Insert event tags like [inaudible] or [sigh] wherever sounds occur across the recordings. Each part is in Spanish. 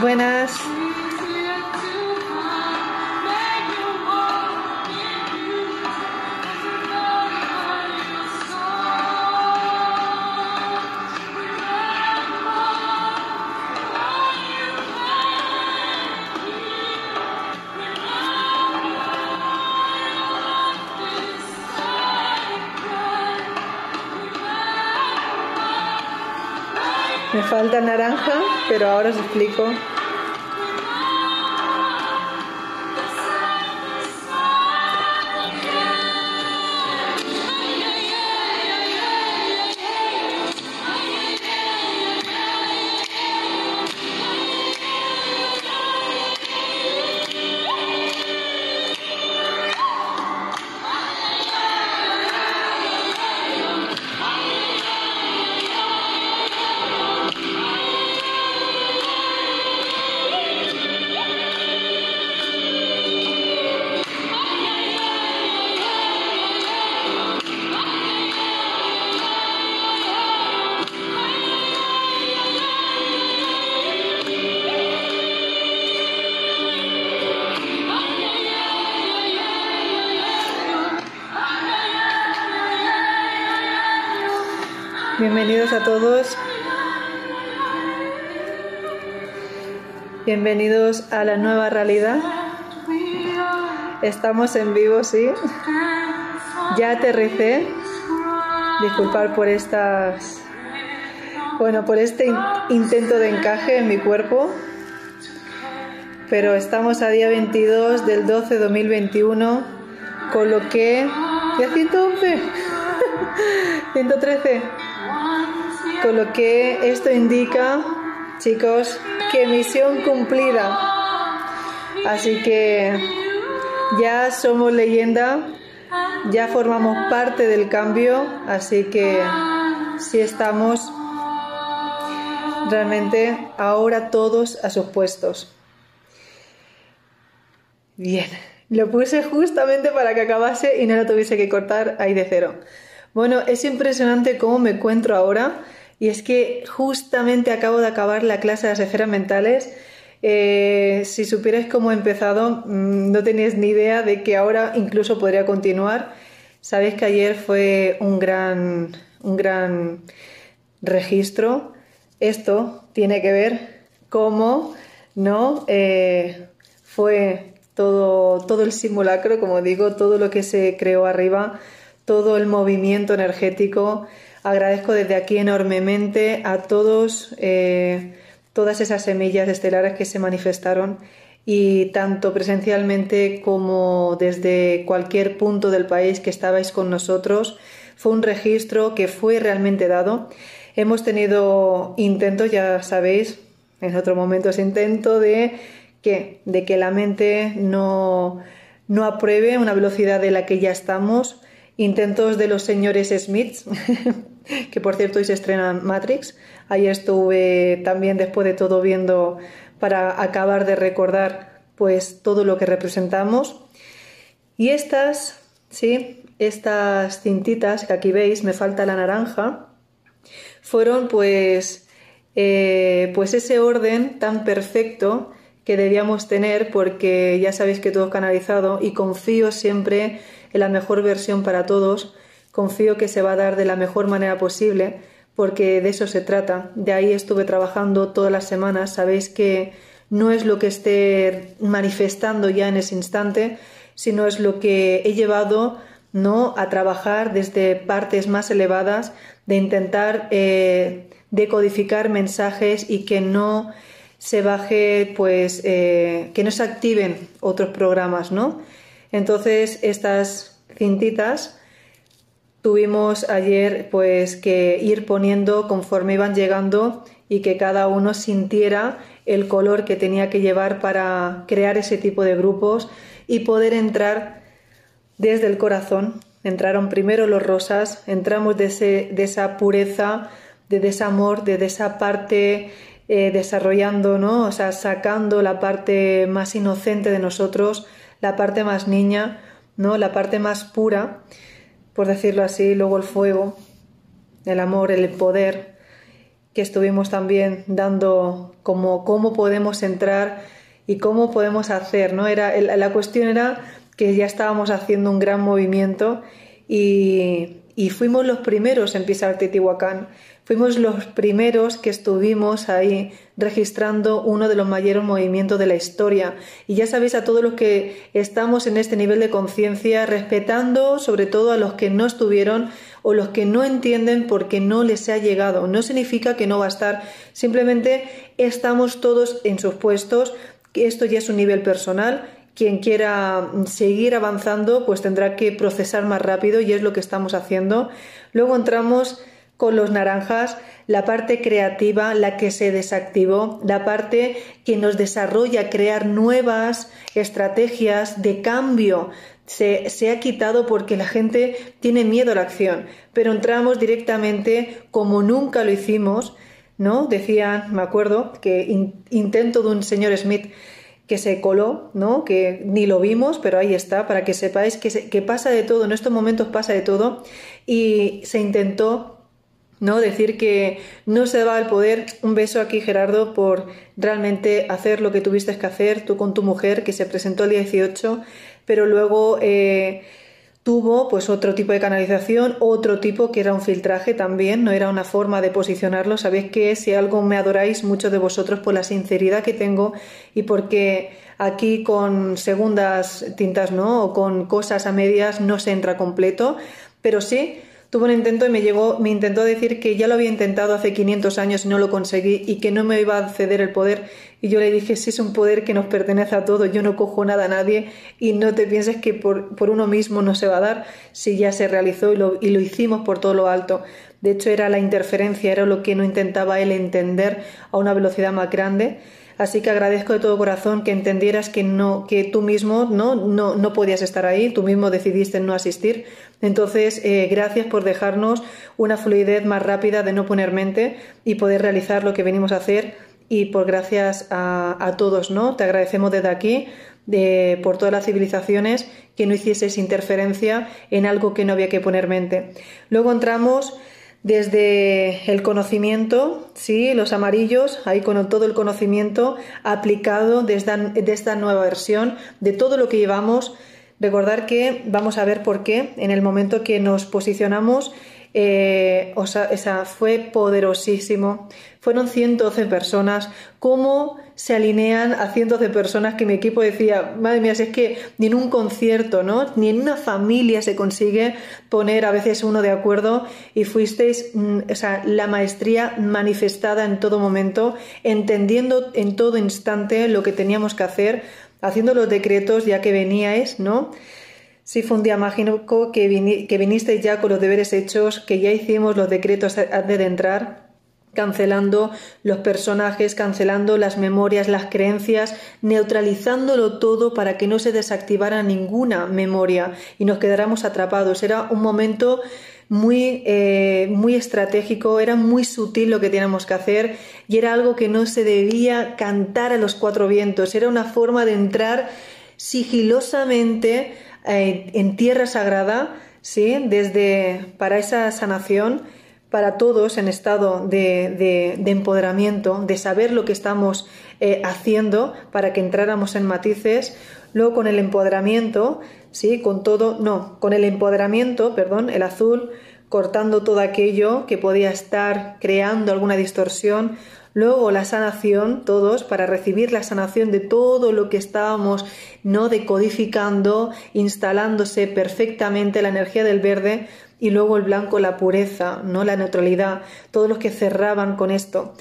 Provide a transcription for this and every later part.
Buenas. Me falta naranja, pero ahora os explico. Bienvenidos a todos. Bienvenidos a la nueva realidad. Estamos en vivo, sí. Ya aterricé. Disculpar por estas. Bueno, por este intento de encaje en mi cuerpo. Pero estamos a día 22 del 12 de 2021, con lo que. ¿Ya 111? 113. [laughs] Con lo que esto indica, chicos, que misión cumplida. Así que ya somos leyenda, ya formamos parte del cambio, así que sí estamos realmente ahora todos a sus puestos. Bien, lo puse justamente para que acabase y no lo tuviese que cortar ahí de cero. Bueno, es impresionante cómo me encuentro ahora. Y es que justamente acabo de acabar la clase de las esferas mentales. Eh, si supierais cómo he empezado, mm, no teníais ni idea de que ahora incluso podría continuar. Sabéis que ayer fue un gran, un gran registro. Esto tiene que ver cómo no eh, fue todo, todo el simulacro, como digo, todo lo que se creó arriba, todo el movimiento energético Agradezco desde aquí enormemente a todos, eh, todas esas semillas estelares que se manifestaron y tanto presencialmente como desde cualquier punto del país que estabais con nosotros. Fue un registro que fue realmente dado. Hemos tenido intentos, ya sabéis, en otros momentos intento de que, de que la mente no, no apruebe una velocidad de la que ya estamos intentos de los señores Smiths, [laughs] que por cierto hoy se estrena Matrix. Ahí estuve también después de todo viendo para acabar de recordar pues todo lo que representamos. Y estas, sí, estas cintitas que aquí veis, me falta la naranja, fueron pues, eh, pues ese orden tan perfecto que debíamos tener porque ya sabéis que todo es canalizado y confío siempre en la mejor versión para todos. Confío que se va a dar de la mejor manera posible porque de eso se trata. De ahí estuve trabajando todas las semanas. Sabéis que no es lo que esté manifestando ya en ese instante, sino es lo que he llevado ¿no? a trabajar desde partes más elevadas, de intentar eh, decodificar mensajes y que no se baje, pues, eh, que no se activen otros programas, ¿no? Entonces, estas cintitas tuvimos ayer pues que ir poniendo conforme iban llegando y que cada uno sintiera el color que tenía que llevar para crear ese tipo de grupos y poder entrar desde el corazón. Entraron primero los rosas, entramos de, ese, de esa pureza, de ese amor, de esa parte eh, desarrollando, ¿no? O sea, sacando la parte más inocente de nosotros, la parte más niña, ¿no? La parte más pura, por decirlo así, luego el fuego, el amor, el poder, que estuvimos también dando como cómo podemos entrar y cómo podemos hacer, ¿no? Era, la cuestión era que ya estábamos haciendo un gran movimiento y, y fuimos los primeros en pisar Titihuacán. Fuimos los primeros que estuvimos ahí registrando uno de los mayores movimientos de la historia. Y ya sabéis a todos los que estamos en este nivel de conciencia, respetando sobre todo a los que no estuvieron o los que no entienden porque no les ha llegado. No significa que no va a estar, simplemente estamos todos en sus puestos, esto ya es un nivel personal quien quiera seguir avanzando, pues tendrá que procesar más rápido y es lo que estamos haciendo. Luego entramos con los naranjas, la parte creativa, la que se desactivó, la parte que nos desarrolla crear nuevas estrategias de cambio. Se, se, ha quitado porque la gente tiene miedo a la acción, pero entramos directamente como nunca lo hicimos, ¿no? Decían, me acuerdo, que intento de un señor Smith que se coló, ¿no? Que ni lo vimos, pero ahí está, para que sepáis que, que pasa de todo, en estos momentos pasa de todo, y se intentó ¿no? Decir que no se va al poder. Un beso aquí, Gerardo, por realmente hacer lo que tuviste que hacer tú con tu mujer, que se presentó el día 18, pero luego eh, tuvo pues otro tipo de canalización, otro tipo que era un filtraje también, no era una forma de posicionarlo. Sabéis que si algo me adoráis muchos de vosotros por la sinceridad que tengo y porque aquí con segundas tintas, ¿no? O con cosas a medias no se entra completo, pero sí Tuvo un intento y me llegó, me intentó decir que ya lo había intentado hace 500 años y no lo conseguí y que no me iba a ceder el poder. Y yo le dije, si es un poder que nos pertenece a todos, yo no cojo nada a nadie y no te pienses que por, por uno mismo no se va a dar si ya se realizó y lo, y lo hicimos por todo lo alto. De hecho, era la interferencia, era lo que no intentaba él entender a una velocidad más grande Así que agradezco de todo corazón que entendieras que no, que tú mismo no, no, no podías estar ahí, tú mismo decidiste no asistir. Entonces, eh, gracias por dejarnos una fluidez más rápida de no poner mente y poder realizar lo que venimos a hacer. Y por gracias a, todos, ¿no? Te agradecemos desde aquí de, por todas las civilizaciones que no hicieses interferencia en algo que no había que poner mente. Luego entramos desde el conocimiento, sí, los amarillos, ahí con todo el conocimiento aplicado desde de esta nueva versión, de todo lo que llevamos. Recordar que vamos a ver por qué en el momento que nos posicionamos eh, o sea, fue poderosísimo. Fueron 112 personas. ¿Cómo se alinean a cientos de personas que mi equipo decía, madre mía, si es que ni en un concierto, ¿no? Ni en una familia se consigue poner a veces uno de acuerdo y fuisteis, mm, o sea, la maestría manifestada en todo momento, entendiendo en todo instante lo que teníamos que hacer, haciendo los decretos ya que veníais, ¿no? Sí, fue un día mágico que, vinisteis ya con los deberes hechos, que ya hicimos los decretos antes de entrar, cancelando los personajes, cancelando las memorias, las creencias, neutralizándolo todo para que no se desactivara ninguna memoria y nos quedáramos atrapados. Era un momento muy, eh, muy estratégico, era muy sutil lo que teníamos que hacer y era algo que no se debía cantar a los cuatro vientos, era una forma de entrar sigilosamente eh, en tierra sagrada, ¿sí? Desde para esa sanación, para todos en estado de, empoderamiento, de saber lo que estamos eh, haciendo para que entráramos en matices. Luego con el empoderamiento, sí, con todo, no, con el empoderamiento, perdón, el azul, cortando todo aquello que podía estar creando alguna distorsión Luego la sanación, todos, para recibir la sanación de todo lo que estábamos no decodificando, instalándose perfectamente la energía del verde y luego el blanco, la pureza, no la neutralidad, todos los que cerraban con esto.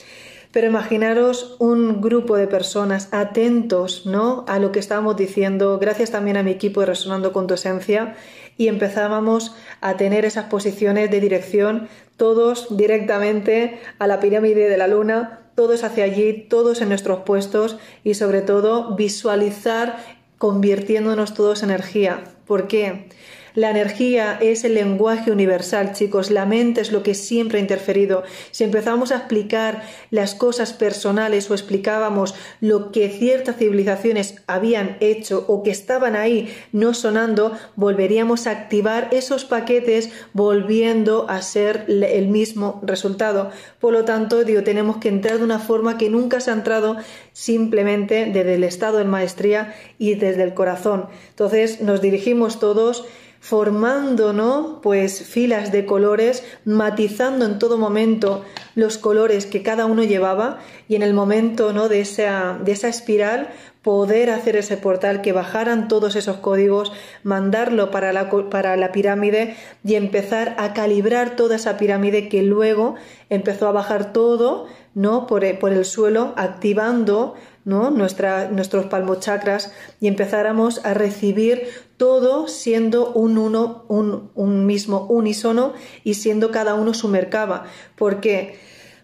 Pero imaginaros un grupo de personas atentos, ¿no? A lo que estábamos diciendo, gracias también a mi equipo de Resonando con tu Esencia, y empezábamos a tener esas posiciones de dirección, todos directamente a la pirámide de la luna, todos hacia allí, todos en nuestros puestos y sobre todo visualizar convirtiéndonos todos en energía. ¿Por qué? La energía es el lenguaje universal, chicos. La mente es lo que siempre ha interferido. Si empezamos a explicar las cosas personales o explicábamos lo que ciertas civilizaciones habían hecho o que estaban ahí no sonando, volveríamos a activar esos paquetes volviendo a ser el mismo resultado. Por lo tanto, digo, tenemos que entrar de una forma que nunca se ha entrado simplemente desde el estado de maestría y desde el corazón. Entonces, nos dirigimos todos formando, ¿no? Pues filas de colores, matizando en todo momento los colores que cada uno llevaba y en el momento, ¿no? De esa, de esa espiral poder hacer ese portal, que bajaran todos esos códigos, mandarlo para la, para la pirámide y empezar a calibrar toda esa pirámide que luego empezó a bajar todo, ¿no? Por, por el suelo, activando ¿no? Nuestra, nuestros palmochakras y empezáramos a recibir todo siendo un uno, un, un mismo unísono y siendo cada uno su mercaba. porque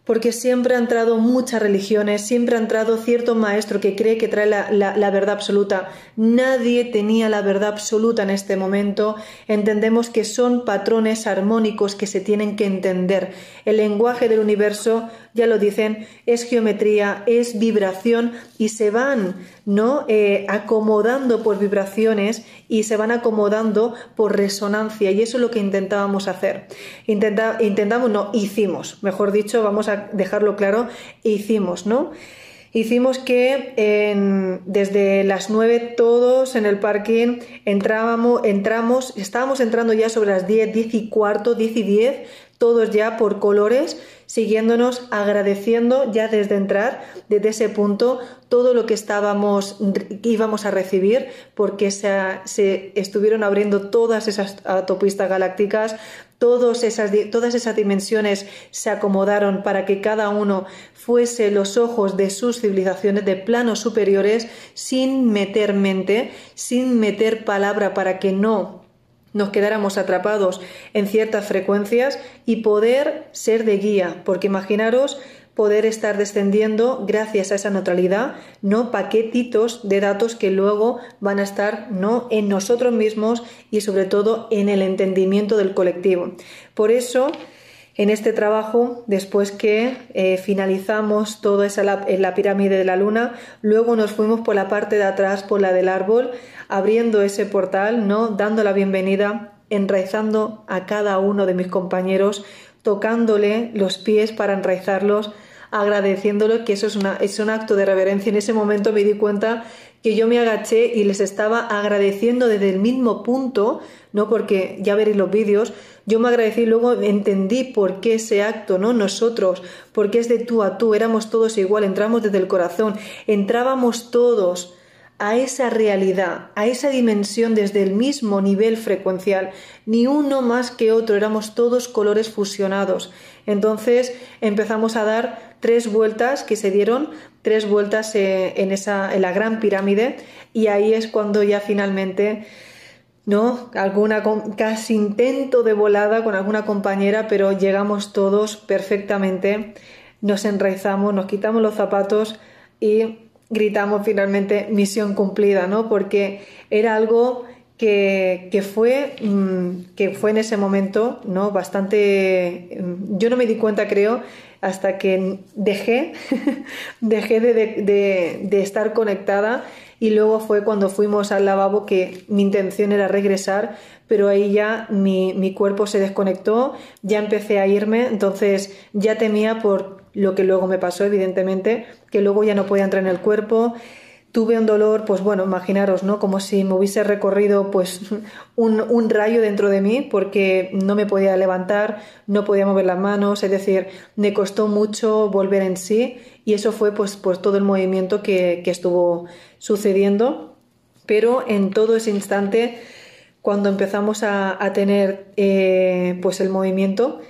porque siempre ha entrado muchas religiones, siempre ha entrado cierto maestro que cree que trae la, la, verdad absoluta. Nadie tenía la verdad absoluta en este momento. Entendemos que son patrones armónicos que se tienen que entender. El lenguaje del universo, ya lo dicen, es geometría, es vibración y se van ¿no? Eh, acomodando por vibraciones y se van acomodando por resonancia y eso es lo que intentábamos hacer. intentamos, no, hicimos, mejor dicho, vamos a dejarlo claro, hicimos, ¿no? Hicimos que desde las 9 todos en el parking entrábamos, entramos, estábamos entrando ya sobre las 10, 10 y cuarto, 10 y 10, todos ya por colores, siguiéndonos, agradeciendo ya desde entrar, desde ese punto, todo lo que estábamos, íbamos a recibir, porque se, se estuvieron abriendo todas esas autopistas galácticas, todas esas, todas esas dimensiones se acomodaron para que cada uno fuese los ojos de sus civilizaciones de planos superiores sin meter mente, sin meter palabra para que no nos quedáramos atrapados en ciertas frecuencias y poder ser de guía, porque imaginaros poder estar descendiendo gracias a esa neutralidad, no paquetitos de datos que luego van a estar no en nosotros mismos y sobre todo en el entendimiento del colectivo. Por eso en este trabajo, después que eh, finalizamos toda esa la, la pirámide de la luna, luego nos fuimos por la parte de atrás, por la del árbol, abriendo ese portal, ¿no? Dando la bienvenida, enraizando a cada uno de mis compañeros, tocándole los pies para enraizarlos, agradeciéndole que eso es, una, es un acto de reverencia. En ese momento me di cuenta que yo me agaché y les estaba agradeciendo desde el mismo punto, no porque ya veréis los vídeos, yo me agradecí y luego entendí por qué ese acto, ¿no? Nosotros, porque es de tú a tú, éramos todos igual, entramos desde el corazón, entrábamos todos a esa realidad, a esa dimensión desde el mismo nivel frecuencial, ni uno más que otro, éramos todos colores fusionados. Entonces empezamos a dar tres vueltas que se dieron, tres vueltas eh, en, esa, en la gran pirámide, y ahí es cuando ya finalmente ¿no? Alguna casi intento de volada con alguna compañera, pero llegamos todos perfectamente, nos enraizamos, nos quitamos los zapatos y gritamos finalmente misión cumplida, ¿no? Porque era algo que, fue, mm, que fue en ese momento, ¿no? Bastante. Mm, yo no me di cuenta, creo, hasta que dejé, [laughs] dejé de, de, de, estar conectada y luego fue cuando fuimos al lavabo que mi intención era regresar, pero ahí ya mi, mi cuerpo se desconectó, ya empecé a irme, entonces ya temía por lo que luego me pasó, evidentemente, que luego ya no podía entrar en el cuerpo. Tuve un dolor, pues bueno, imaginaros, ¿no? Como si me hubiese recorrido pues [laughs] un, un, rayo dentro de mí porque no me podía levantar, no podía mover las manos, es decir, me costó mucho volver en sí y eso fue pues, todo el movimiento que, que estuvo sucediendo. Pero en todo ese instante, cuando empezamos a, a tener eh, pues el movimiento,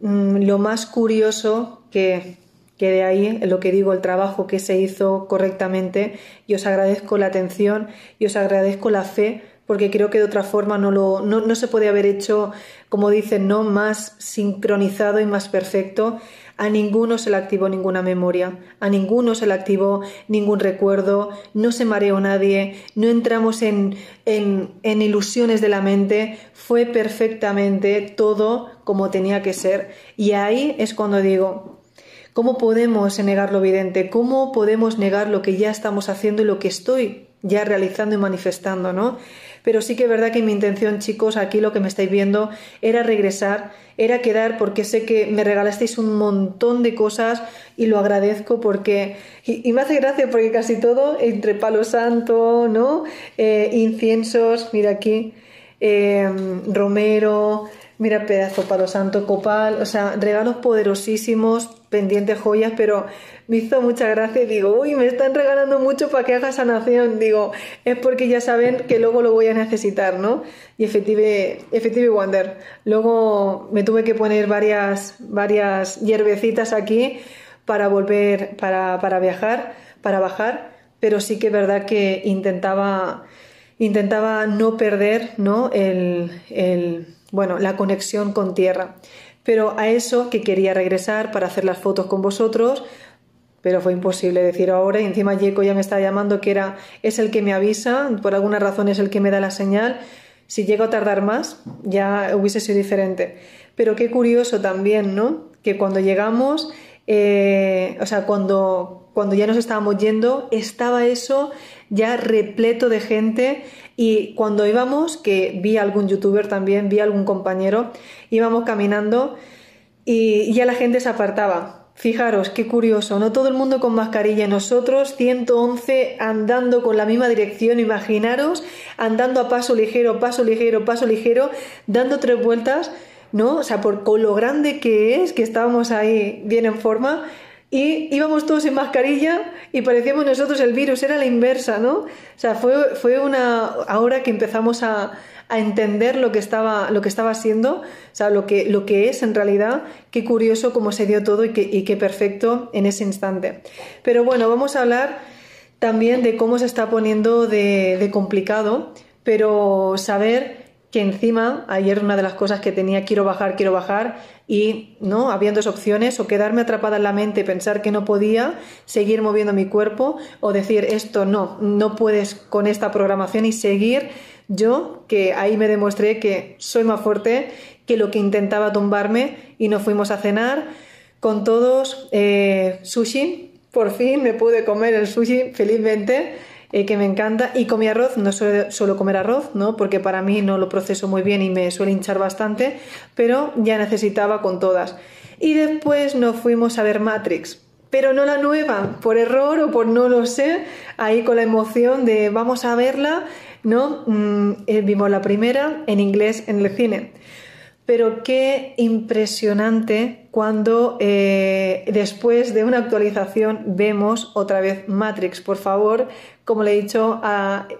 mm, lo más curioso que, que de ahí lo que digo, el trabajo que se hizo correctamente y os agradezco la atención y os agradezco la fe porque creo que de otra forma no, lo, no, no se puede haber hecho, como dicen, no más sincronizado y más perfecto. A ninguno se le activó ninguna memoria, a ninguno se le activó ningún recuerdo, no se mareó nadie, no entramos en, en, en ilusiones de la mente, fue perfectamente todo como tenía que ser. Y ahí es cuando digo, ¿Cómo podemos negar lo evidente? ¿Cómo podemos negar lo que ya estamos haciendo y lo que estoy ya realizando y manifestando, ¿no? Pero sí que es verdad que mi intención, chicos, aquí lo que me estáis viendo era regresar, era quedar, porque sé que me regalasteis un montón de cosas y lo agradezco porque, y, me hace gracia porque casi todo, entre palo santo, ¿no? Eh, inciensos, mira aquí, eh, romero, Mira, pedazo palo santo, copal, o sea, regalos poderosísimos, pendientes joyas, pero me hizo mucha gracia y digo, uy, me están regalando mucho para que haga sanación. Digo, es porque ya saben que luego lo voy a necesitar, ¿no? Y efective, efective Wonder. Luego me tuve que poner varias, varias hierbecitas aquí para volver, para, para viajar, para bajar, pero sí que es verdad que intentaba, intentaba no perder, ¿no? el, el bueno, la conexión con tierra. Pero a eso que quería regresar para hacer las fotos con vosotros, pero fue imposible decir ahora y encima Yeco ya me está llamando que era es el que me avisa, por alguna razón es el que me da la señal. Si llego a tardar más, ya hubiese sido diferente. Pero qué curioso también, ¿no? Que cuando llegamos, eh, o sea, cuando, cuando ya nos estábamos yendo, estaba eso ya repleto de gente y cuando íbamos, que vi algún youtuber también, vi algún compañero, íbamos caminando y ya la gente se apartaba. Fijaros, qué curioso, no todo el mundo con mascarilla, nosotros 111 andando con la misma dirección, imaginaros, andando a paso ligero, paso ligero, paso ligero, dando tres vueltas, ¿no? O sea, por con lo grande que es, que estábamos ahí bien en forma, y íbamos todos sin mascarilla y parecíamos nosotros el virus, era la inversa, ¿no? O sea, fue, fue una, ahora que empezamos a, a entender lo que estaba, lo que estaba siendo, o sea, lo que, lo que es en realidad, qué curioso cómo se dio todo y qué, perfecto en ese instante. Pero bueno, vamos a hablar también de cómo se está poniendo de complicado, pero saber que encima ayer una de las cosas que tenía quiero bajar, quiero bajar y no había dos opciones o quedarme atrapada en la mente, pensar que no podía seguir moviendo mi cuerpo o decir esto no, no puedes con esta programación y seguir. Yo que ahí me demostré que soy más fuerte que lo que intentaba tumbarme y nos fuimos a cenar con todos eh, sushi, por fin me pude comer el sushi felizmente eh, que me encanta. Y comí arroz, no suelo, comer arroz, ¿no? Porque para mí no lo proceso muy bien y me suele hinchar bastante, pero ya necesitaba con todas. Y después nos fuimos a ver Matrix, pero no la nueva, por error o por no lo sé, ahí con la emoción de vamos a verla, ¿no? Mm, eh, vimos la primera en inglés en el cine pero qué impresionante cuando eh, después de una actualización vemos otra vez Matrix. Por favor, como le he dicho,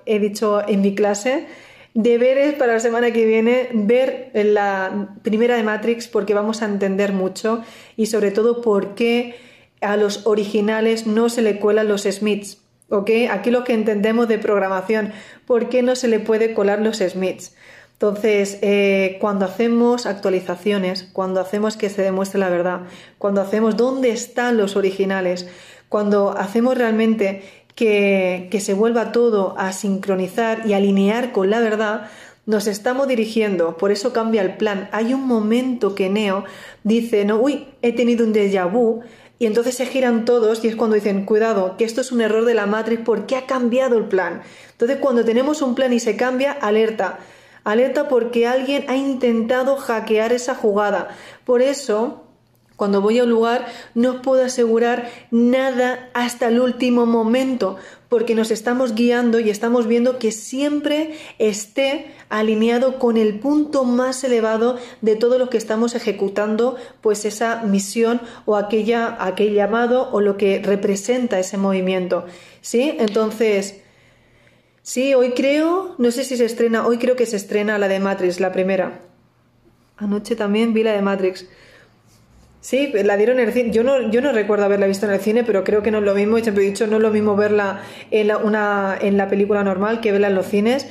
he dicho en mi clase, deberes para la semana que viene ver la primera de Matrix porque vamos a entender mucho y sobre todo por qué a los originales no se le cuelan los Smiths. ¿ok? Aquí lo que entendemos de programación, ¿por qué no se le puede colar los Smiths? Entonces, eh, cuando hacemos actualizaciones, cuando hacemos que se demuestre la verdad, cuando hacemos dónde están los originales, cuando hacemos realmente que, se vuelva todo a sincronizar y alinear con la verdad, nos estamos dirigiendo, por eso cambia el plan. Hay un momento que Neo dice, no, uy, he tenido un déjà vu, y entonces se giran todos y es cuando dicen, cuidado, que esto es un error de la Matrix porque ha cambiado el plan. Entonces cuando tenemos un plan y se cambia, alerta Alerta porque alguien ha intentado hackear esa jugada. Por eso, cuando voy a un lugar, no puedo asegurar nada hasta el último momento, porque nos estamos guiando y estamos viendo que siempre esté alineado con el punto más elevado de todo lo que estamos ejecutando, pues esa misión o aquella, aquel llamado o lo que representa ese movimiento. ¿Sí? Entonces, Sí, hoy creo, no sé si se estrena, hoy creo que se estrena la de Matrix, la primera. Anoche también vi la de Matrix. Sí, la dieron en el cine. Yo no, yo no recuerdo haberla visto en el cine, pero creo que no es lo mismo. Y siempre he dicho, no es lo mismo verla en la, una, en la película normal que verla en los cines.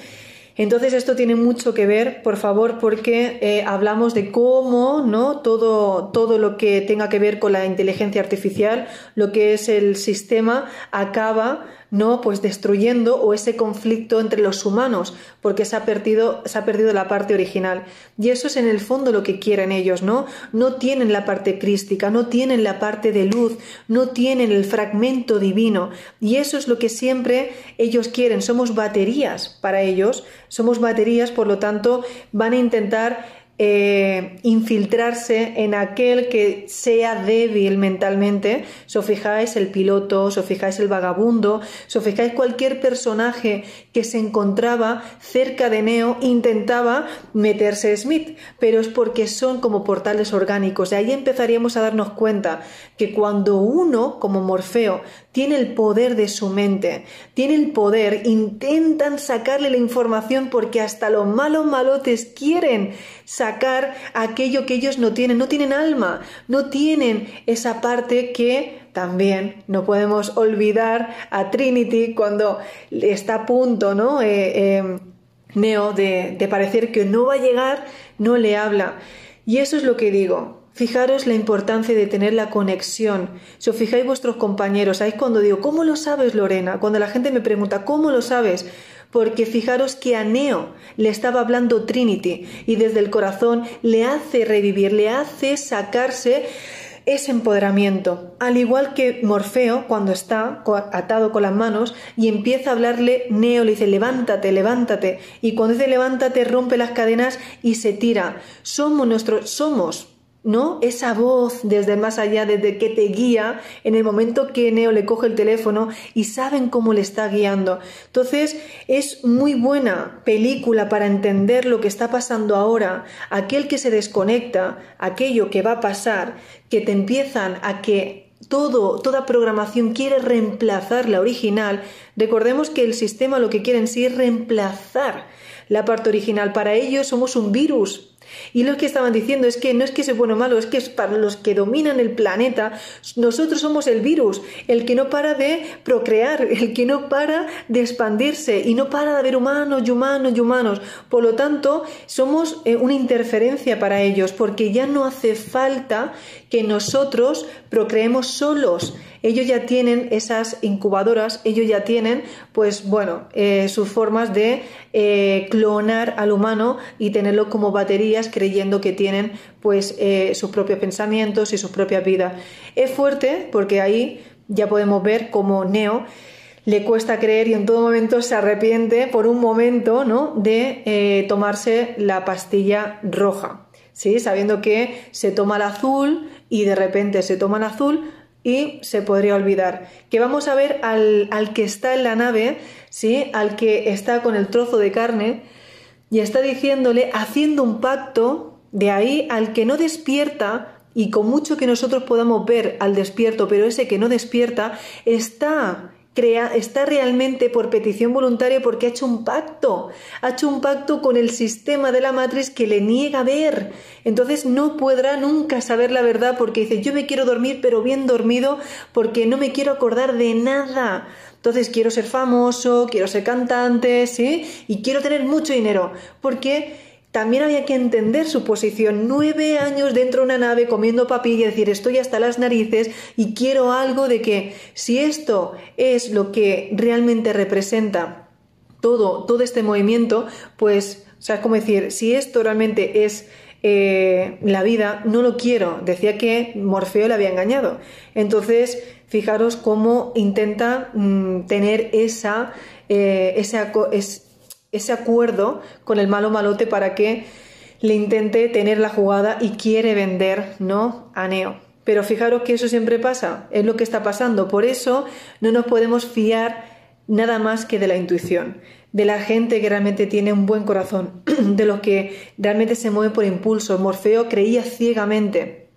Entonces esto tiene mucho que ver, por favor, porque eh, hablamos de cómo ¿no? todo, todo lo que tenga que ver con la inteligencia artificial, lo que es el sistema, acaba ¿no? Pues destruyendo o ese conflicto entre los humanos, porque se ha perdido, se ha perdido la parte original. Y eso es en el fondo lo que quieren ellos, ¿no? No tienen la parte crística, no tienen la parte de luz, no tienen el fragmento divino. Y eso es lo que siempre ellos quieren. Somos baterías para ellos, somos baterías, por lo tanto, van a intentar eh, infiltrarse en aquel que sea débil mentalmente. Si os fijáis el piloto, si os fijáis el vagabundo, si os fijáis cualquier personaje que se encontraba cerca de Neo intentaba meterse Smith, pero es porque son como portales orgánicos. De ahí empezaríamos a darnos cuenta que cuando uno, como Morfeo, tiene el poder de su mente, tiene el poder, intentan sacarle la información porque hasta los malos malotes quieren sacar aquello que ellos no tienen, no tienen alma, no tienen esa parte que también no podemos olvidar a Trinity cuando está a punto, ¿no? Eh, eh, Neo de, de parecer que no va a llegar, no le habla. Y eso es lo que digo, Fijaros la importancia de tener la conexión. Si os fijáis vuestros compañeros, ¿sabéis cuando digo, ¿cómo lo sabes, Lorena? Cuando la gente me pregunta, ¿cómo lo sabes? Porque fijaros que a Neo le estaba hablando Trinity y desde el corazón le hace revivir, le hace sacarse ese empoderamiento. Al igual que Morfeo, cuando está atado con las manos y empieza a hablarle, Neo le dice, levántate, levántate. Y cuando dice levántate, rompe las cadenas y se tira. Somos nuestros, somos ¿no? Esa voz desde más allá, desde que te guía en el momento que Neo le coge el teléfono y saben cómo le está guiando. Entonces, es muy buena película para entender lo que está pasando ahora. Aquel que se desconecta, aquello que va a pasar, que te empiezan a que todo, toda programación quiere reemplazar la original. Recordemos que el sistema lo que quiere en sí es reemplazar la parte original. Para ellos somos un virus, y lo que estaban diciendo es que no es que sea bueno o malo, es que es para los que dominan el planeta, nosotros somos el virus, el que no para de procrear, [laughs] el que no para de expandirse y no para de haber humanos y humanos y humanos. Por lo tanto, somos eh, una interferencia para ellos, porque ya no hace falta que nosotros procreemos solos. Ellos ya tienen esas incubadoras, ellos ya tienen, pues bueno, eh, sus formas de eh, clonar al humano y tenerlo como creyendo que tienen pues eh, sus propios pensamientos y sus propias vidas. Es fuerte porque ahí ya podemos ver cómo Neo le cuesta creer y en todo momento se arrepiente por un momento ¿no? de tomarse la pastilla roja. ¿sí? sabiendo que se toma el azul y de repente se toma el azul y se podría olvidar. Que vamos a ver al, al, que está en la nave, ¿sí? al que está con el trozo de carne y está diciéndole, haciendo un pacto, de ahí al que no despierta, y con mucho que nosotros podamos ver al despierto, pero ese que no despierta, está está realmente por petición voluntaria porque ha hecho un pacto, ha hecho un pacto con el sistema de la matriz que le niega ver. Entonces no podrá nunca saber la verdad porque dice, yo me quiero dormir pero bien dormido porque no me quiero acordar de nada. Entonces quiero ser famoso, quiero ser cantante, ¿sí? Y quiero tener mucho dinero porque también había que entender su posición. Nueve años dentro de una nave comiendo papilla, decir estoy hasta las narices y quiero algo de que si esto es lo que realmente representa todo, todo este movimiento, pues, o sea, es como decir, si esto realmente es eh, la vida, no lo quiero. Decía que Morfeo le había engañado. Entonces, fijaros cómo intenta mm, tener esa, eh, esa, ese acuerdo con el malo malote para que le intente tener la jugada y quiere vender, ¿no? A Neo. Pero fijaros que eso siempre pasa, es lo que está pasando. Por eso no nos podemos fiar nada más que de la intuición, de la gente que realmente tiene un buen corazón, [clears throat] de los que realmente se mueve por impulso. Morfeo creía ciegamente,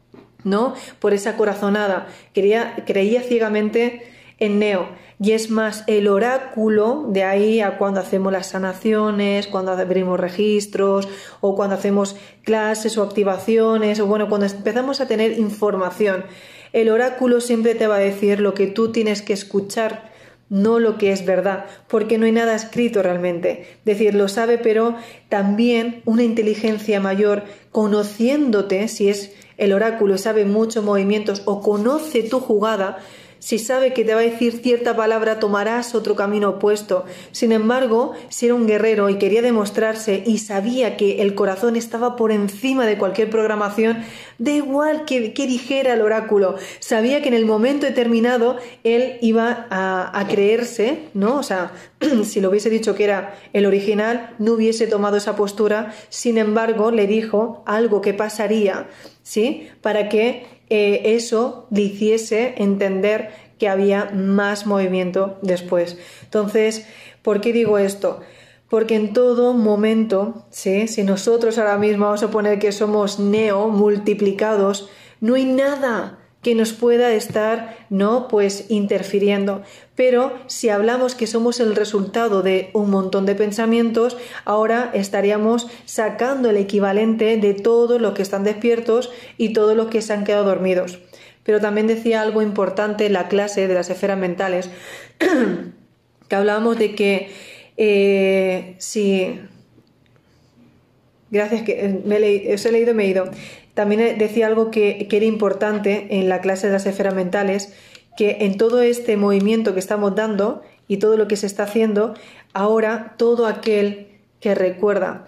¿no? Por esa corazonada, creía, creía ciegamente en Neo. Y es más el oráculo, de ahí a cuando hacemos las sanaciones, cuando abrimos registros, o cuando hacemos clases o activaciones, o bueno, cuando empezamos a tener información. El oráculo siempre te va a decir lo que tú tienes que escuchar no lo que es verdad, porque no hay nada escrito realmente. Decir, lo sabe, pero también una inteligencia mayor, conociéndote, si es el oráculo, sabe muchos movimientos o conoce tu jugada, si sabe que te va a decir cierta palabra, tomarás otro camino opuesto. Sin embargo, si era un guerrero y quería demostrarse y sabía que el corazón estaba por encima de cualquier programación, da igual que, dijera el oráculo. Sabía que en el momento determinado él iba a, a creerse, ¿no? O sea, [clears throat] si lo hubiese dicho que era el original, no hubiese tomado esa postura. Sin embargo, le dijo algo que pasaría, ¿sí? Para que eh, eso le hiciese entender que había más movimiento después. Entonces, ¿por qué digo esto? Porque en todo momento, si nosotros ahora mismo vamos a poner que somos neo multiplicados, no hay nada que nos pueda estar, ¿no? Pues interfiriendo. Pero si hablamos que somos el resultado de un montón de pensamientos, ahora estaríamos sacando el equivalente de todos los que están despiertos y todos los que se han quedado dormidos. Pero también decía algo importante la clase de las esferas mentales, [clears throat] que hablábamos de que eh, si... Gracias, que he, os he leído y me he ido. También decía algo que, era importante en la clase de las esferas mentales, que en todo este movimiento que estamos dando y todo lo que se está haciendo, ahora todo aquel que recuerda,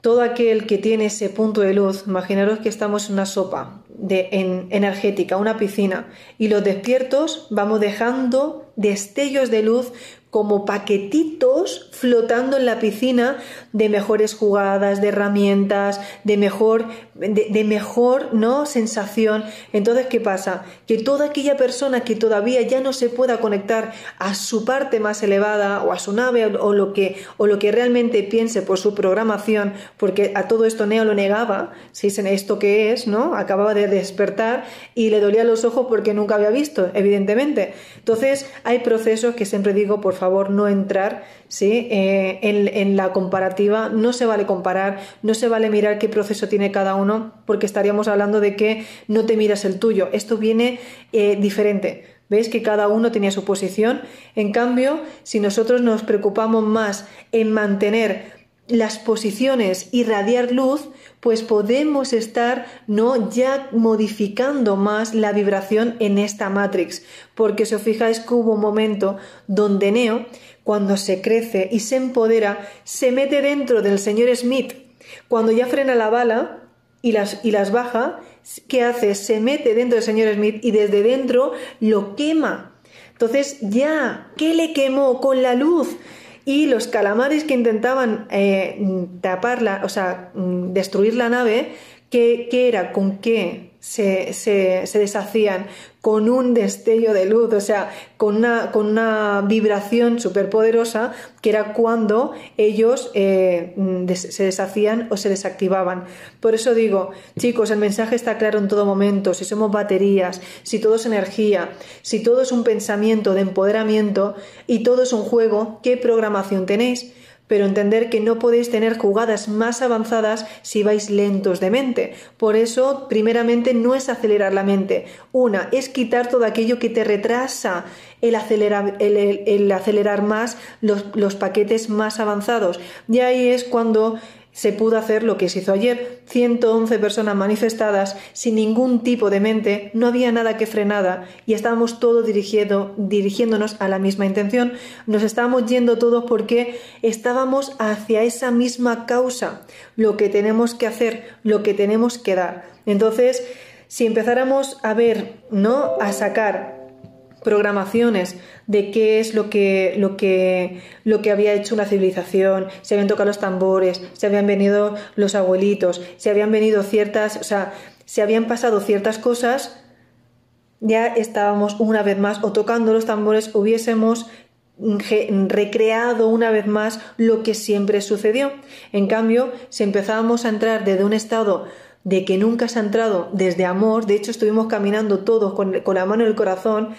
todo aquel que tiene ese punto de luz, imaginaros que estamos en una sopa de, en, energética, una piscina, y los despiertos vamos dejando destellos de luz como paquetitos flotando en la piscina de mejores jugadas, de herramientas, de mejor, de, mejor ¿no? sensación. Entonces, ¿qué pasa? Que toda aquella persona que todavía ya no se pueda conectar a su parte más elevada o a su nave o, lo, que, o lo que realmente piense por su programación, porque a todo esto Neo lo negaba, si es esto que es, ¿no? Acababa de despertar y le dolía los ojos porque nunca había visto, evidentemente. Entonces, hay procesos que siempre digo, por favor no entrar ¿sí? Eh, en, la comparativa. No se vale comparar, no se vale mirar qué proceso tiene cada uno, porque estaríamos hablando de que no te miras el tuyo. Esto viene eh, diferente. ¿Veis que cada uno tenía su posición? En cambio, si nosotros nos preocupamos más en mantener las posiciones y radiar luz, pues podemos estar no ya modificando más la vibración en esta matrix, porque si os fijáis que hubo un momento donde Neo, cuando se crece y se empodera, se mete dentro del señor Smith. Cuando ya frena la bala y las, y las baja, ¿qué hace? Se mete dentro del señor Smith y desde dentro lo quema. Entonces ya, ¿qué le quemó con la luz? Y los calamares que intentaban eh, taparla, o sea, mm, destruir la nave, ¿qué, era? ¿Con qué se, se, deshacían? Con un destello de luz, o sea, con una, con una vibración superpoderosa, que era cuando ellos eh, se deshacían o se desactivaban. Por eso digo, chicos, el mensaje está claro en todo momento. Si somos baterías, si todo es energía, si todo es un pensamiento de empoderamiento y todo es un juego, ¿qué programación tenéis? Pero entender que no podéis tener jugadas más avanzadas si vais lentos de mente. Por eso, primeramente, no es acelerar la mente. Una, es quitar todo aquello que te retrasa el acelerar, el, acelerar más los, los paquetes más avanzados. Y ahí es cuando se pudo hacer lo que se hizo ayer. 111 personas manifestadas sin ningún tipo de mente, no había nada que frenada y estábamos todos dirigiendo, dirigiéndonos a la misma intención. Nos estábamos yendo todos porque estábamos hacia esa misma causa, lo que tenemos que hacer, lo que tenemos que dar. Entonces, si empezáramos a ver, ¿no? A sacar programaciones de qué es lo que, lo que, lo que había hecho una civilización, se habían tocado los tambores, se habían venido los abuelitos, se habían venido ciertas, o sea, se habían pasado ciertas cosas, ya estábamos una vez más, o tocando los tambores, hubiésemos recreado una vez más lo que siempre sucedió. En cambio, si empezábamos a entrar desde un estado de que nunca se ha entrado desde amor, de hecho estuvimos caminando todos con, la mano en el corazón,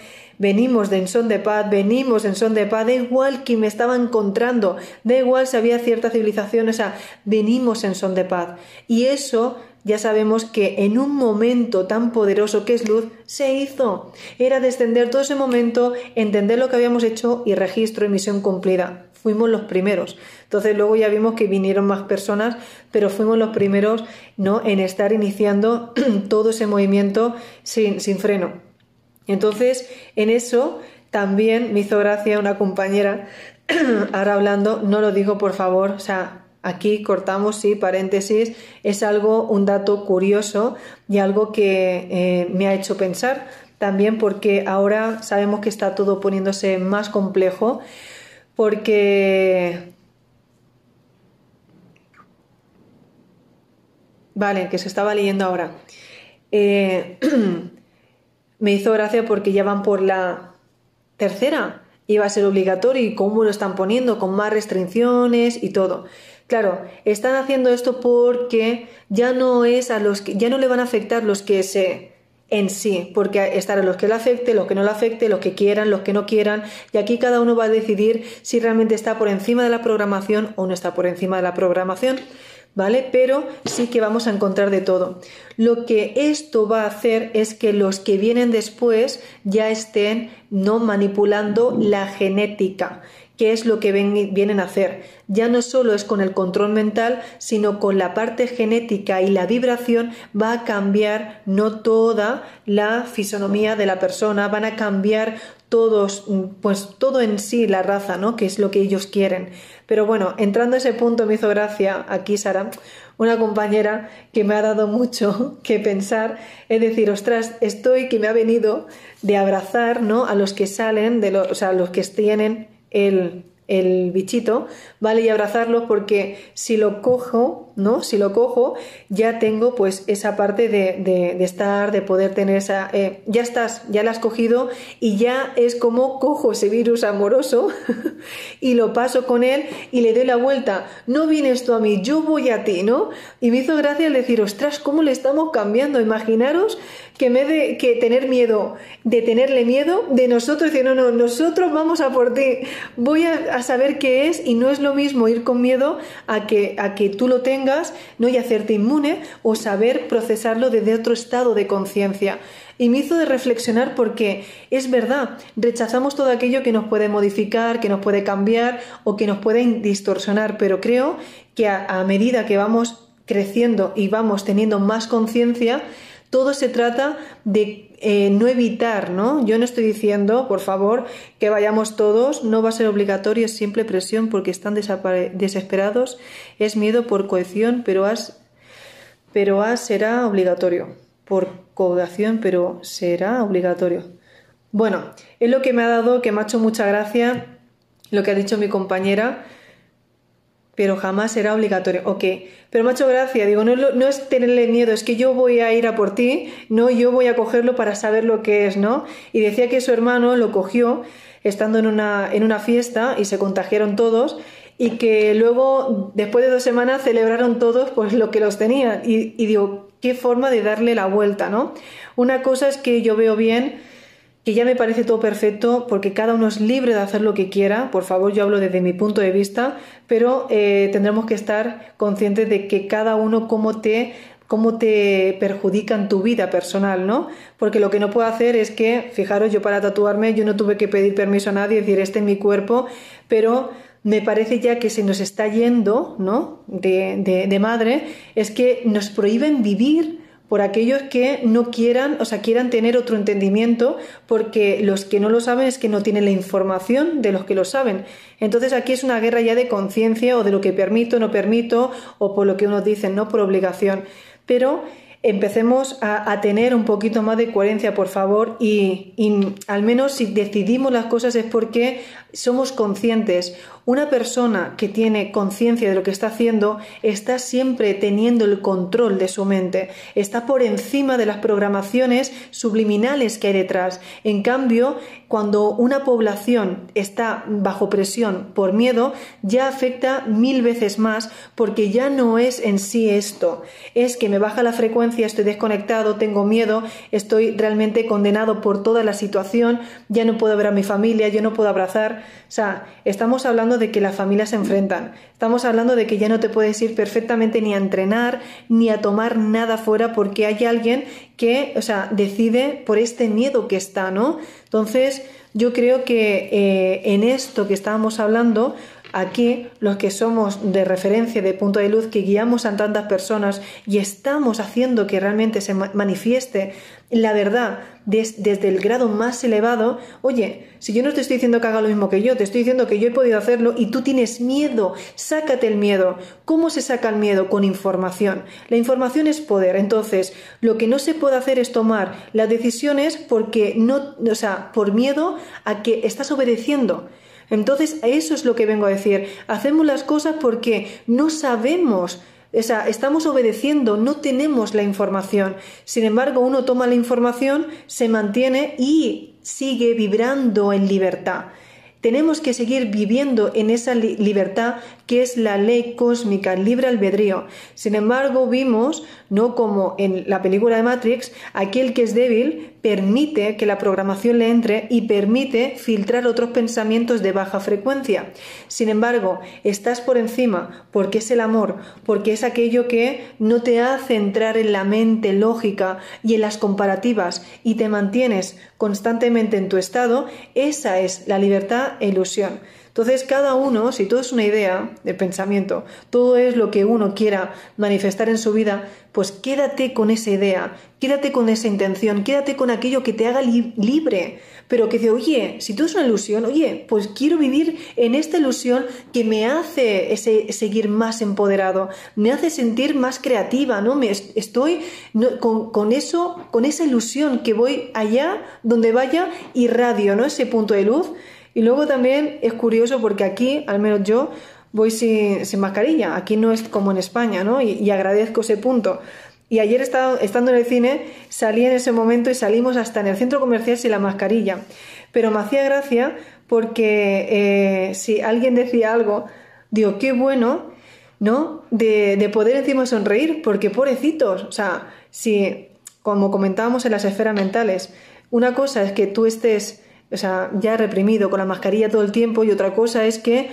venimos de en son de paz, venimos en son de paz, da igual que me estaba encontrando, da igual si había cierta civilización, o sea, venimos en son de paz. Y eso ya sabemos que en un momento tan poderoso que es luz, se hizo. Era descender todo ese momento, entender lo que habíamos hecho y registro y misión cumplida. Fuimos los primeros. Entonces luego ya vimos que vinieron más personas, pero fuimos los primeros ¿no? en estar iniciando [clears throat] todo ese movimiento sin, sin freno. Entonces, en eso también me hizo gracia una compañera, [clears throat] ahora hablando, no lo digo por favor, o sea, Aquí cortamos, sí, paréntesis, es algo, un dato curioso y algo que eh, me ha hecho pensar también porque ahora sabemos que está todo poniéndose más complejo porque... Vale, que se estaba leyendo ahora. Eh, [clears throat] me hizo gracia porque ya van por la tercera. Iba a ser obligatorio y cómo lo están poniendo, con más restricciones y todo. Claro, están haciendo esto porque ya no es a los que ya no le van a afectar los que se en sí, porque estarán los que le afecte, los que no le afecte, los que quieran, los que no quieran, y aquí cada uno va a decidir si realmente está por encima de la programación o no está por encima de la programación. ¿Vale? Pero sí que vamos a encontrar de todo. Lo que esto va a hacer es que los que vienen después ya estén no manipulando la genética qué es lo que vienen a hacer. Ya no solo es con el control mental, sino con la parte genética y la vibración va a cambiar no toda la fisonomía de la persona, van a cambiar todos, pues todo en sí la raza, ¿no? Que es lo que ellos quieren. Pero bueno, entrando a ese punto me hizo gracia aquí Sara, una compañera que me ha dado mucho [laughs] que pensar, es decir, ostras, estoy que me ha venido de abrazar, ¿no? A los que salen, de los, o sea, los que tienen el, el bichito, ¿vale? Y abrazarlo porque si lo cojo, ¿no? Si lo cojo, ya tengo pues esa parte de, de, estar, de poder tener esa... Eh, ya estás, ya la has cogido y ya es como cojo ese virus amoroso [laughs] y lo paso con él y le doy la vuelta. No vienes tú a mí, yo voy a ti, ¿no? Y me hizo gracia el decir, ostras, ¿cómo le estamos cambiando? Imaginaros que me de que tener miedo, de tenerle miedo, de nosotros decir, no, no, nosotros vamos a por ti, voy a, saber qué es y no es lo mismo ir con miedo a que, a que tú lo tengas ¿no? y hacerte inmune o saber procesarlo desde otro estado de conciencia. Y me hizo de reflexionar porque es verdad, rechazamos todo aquello que nos puede modificar, que nos puede cambiar o que nos puede distorsionar, pero creo que a medida que vamos creciendo y vamos teniendo más conciencia, todo se trata de eh, no evitar, ¿no? Yo no estoy diciendo, por favor, que vayamos todos, no va a ser obligatorio, es simple presión porque están desesperados, es miedo por cohesión, pero as, pero será obligatorio, por codación, pero será obligatorio. Bueno, es lo que me ha dado, que me ha hecho mucha gracia lo que ha dicho mi compañera, pero jamás será obligatorio. Ok, pero hecho gracia, digo, no, no es tenerle miedo, es que yo voy a ir a por ti, no, yo voy a cogerlo para saber lo que es, ¿no? Y decía que su hermano lo cogió estando en una, en una fiesta y se contagiaron todos y que luego, después de dos semanas, celebraron todos pues lo que los tenían. Y, y digo, qué forma de darle la vuelta, ¿no? Una cosa es que yo veo bien que ya me parece todo perfecto porque cada uno es libre de hacer lo que quiera. Por favor, yo hablo desde mi punto de vista, pero eh, tendremos que estar conscientes de que cada uno cómo te cómo te perjudica en tu vida personal, ¿no? Porque lo que no puedo hacer es que, fijaros, yo para tatuarme, yo no tuve que pedir permiso a nadie, decir, este es mi cuerpo, pero me parece ya que se nos está yendo, ¿no? De, de madre, es que nos prohíben vivir por aquellos que no quieran, o sea, quieran tener otro entendimiento, porque los que no lo saben es que no tienen la información de los que lo saben. Entonces aquí es una guerra ya de conciencia o de lo que permito, no permito, o por lo que uno dice, no por obligación. Pero empecemos a, tener un poquito más de coherencia, por favor, y, y al menos si decidimos las cosas es porque somos conscientes. Una persona que tiene conciencia de lo que está haciendo está siempre teniendo el control de su mente, está por encima de las programaciones subliminales que hay detrás. En cambio, cuando una población está bajo presión por miedo, ya afecta mil veces más porque ya no es en sí esto, es que me baja la frecuencia, estoy desconectado, tengo miedo, estoy realmente condenado por toda la situación, ya no puedo ver a mi familia, yo no puedo abrazar. O sea, estamos hablando de que las familias se enfrentan. Estamos hablando de que ya no te puedes ir perfectamente ni a entrenar ni a tomar nada fuera porque hay alguien que, o sea, decide por este miedo que está, ¿no? Entonces, yo creo que eh, en esto que estábamos hablando, Aquí, los que somos de referencia, de punto de luz, que guiamos a tantas personas y estamos haciendo que realmente se manifieste la verdad desde el grado más elevado, oye, si yo no te estoy diciendo que haga lo mismo que yo, te estoy diciendo que yo he podido hacerlo y tú tienes miedo, sácate el miedo. ¿Cómo se saca el miedo? Con información. La información es poder. Entonces, lo que no se puede hacer es tomar las decisiones porque no, o sea, por miedo a que estás obedeciendo. Entonces, eso es lo que vengo a decir. Hacemos las cosas porque no sabemos. O estamos obedeciendo, no tenemos la información. Sin embargo, uno toma la información, se mantiene y sigue vibrando en libertad. Tenemos que seguir viviendo en esa libertad que es la ley cósmica, el libre albedrío. Sin embargo, vimos, no como en la película de Matrix, aquel que es débil permite que la programación le entre y permite filtrar otros pensamientos de baja frecuencia. Sin embargo, estás por encima porque es el amor, porque es aquello que no te hace entrar en la mente lógica y en las comparativas y te mantienes constantemente en tu estado, esa es la libertad e ilusión. Entonces, cada uno, si todo es una idea de pensamiento, todo es lo que uno quiera manifestar en su vida, pues quédate con esa idea, quédate con esa intención, quédate con aquello que te haga libre, pero que dice, oye, si todo es una ilusión, oye, pues quiero vivir en esta ilusión que me hace ese, seguir más empoderado, me hace sentir más creativa, ¿no? Me estoy con, con, eso, con esa ilusión que voy allá donde vaya y radio, ¿no? Ese punto de luz. Y luego también es curioso porque aquí, al menos yo, voy sin, mascarilla. Aquí no es como en España, ¿no? Y, agradezco ese punto. Y ayer estado, estando en el cine, salí en ese momento y salimos hasta en el centro comercial sin la mascarilla. Pero me hacía gracia porque eh, si alguien decía algo, digo, qué bueno, ¿no? De, de poder encima sonreír, porque pobrecitos, o sea, si, como comentábamos en las esferas mentales, una cosa es que tú estés o sea, ya reprimido con la mascarilla todo el tiempo y otra cosa es que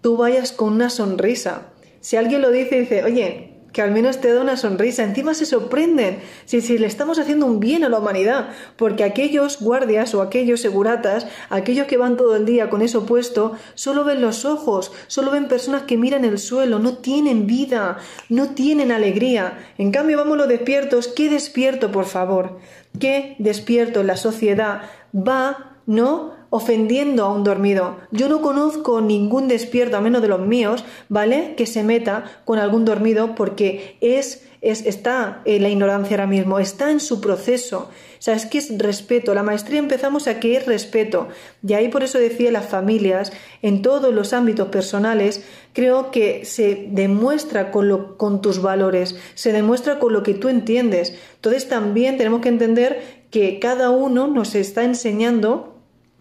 tú vayas con una sonrisa. Si alguien lo dice, dice, oye, que al menos te da una sonrisa. Encima se sorprenden si, si, le estamos haciendo un bien a la humanidad, porque aquellos guardias o aquellos seguratas, aquellos que van todo el día con eso puesto, solo ven los ojos, solo ven personas que miran el suelo, no tienen vida, no tienen alegría. En cambio, vamos los despiertos, ¿qué despierto, por favor? ¿Qué despierto en la sociedad va no ofendiendo a un dormido. Yo no conozco ningún despierto, a menos de los míos, ¿vale? Que se meta con algún dormido porque es, es está en la ignorancia ahora mismo, está en su proceso. O sea, es que es respeto. La maestría empezamos a que es respeto. Y ahí por eso decía las familias, en todos los ámbitos personales, creo que se demuestra con, lo, con tus valores, se demuestra con lo que tú entiendes. Entonces también tenemos que entender que cada uno nos está enseñando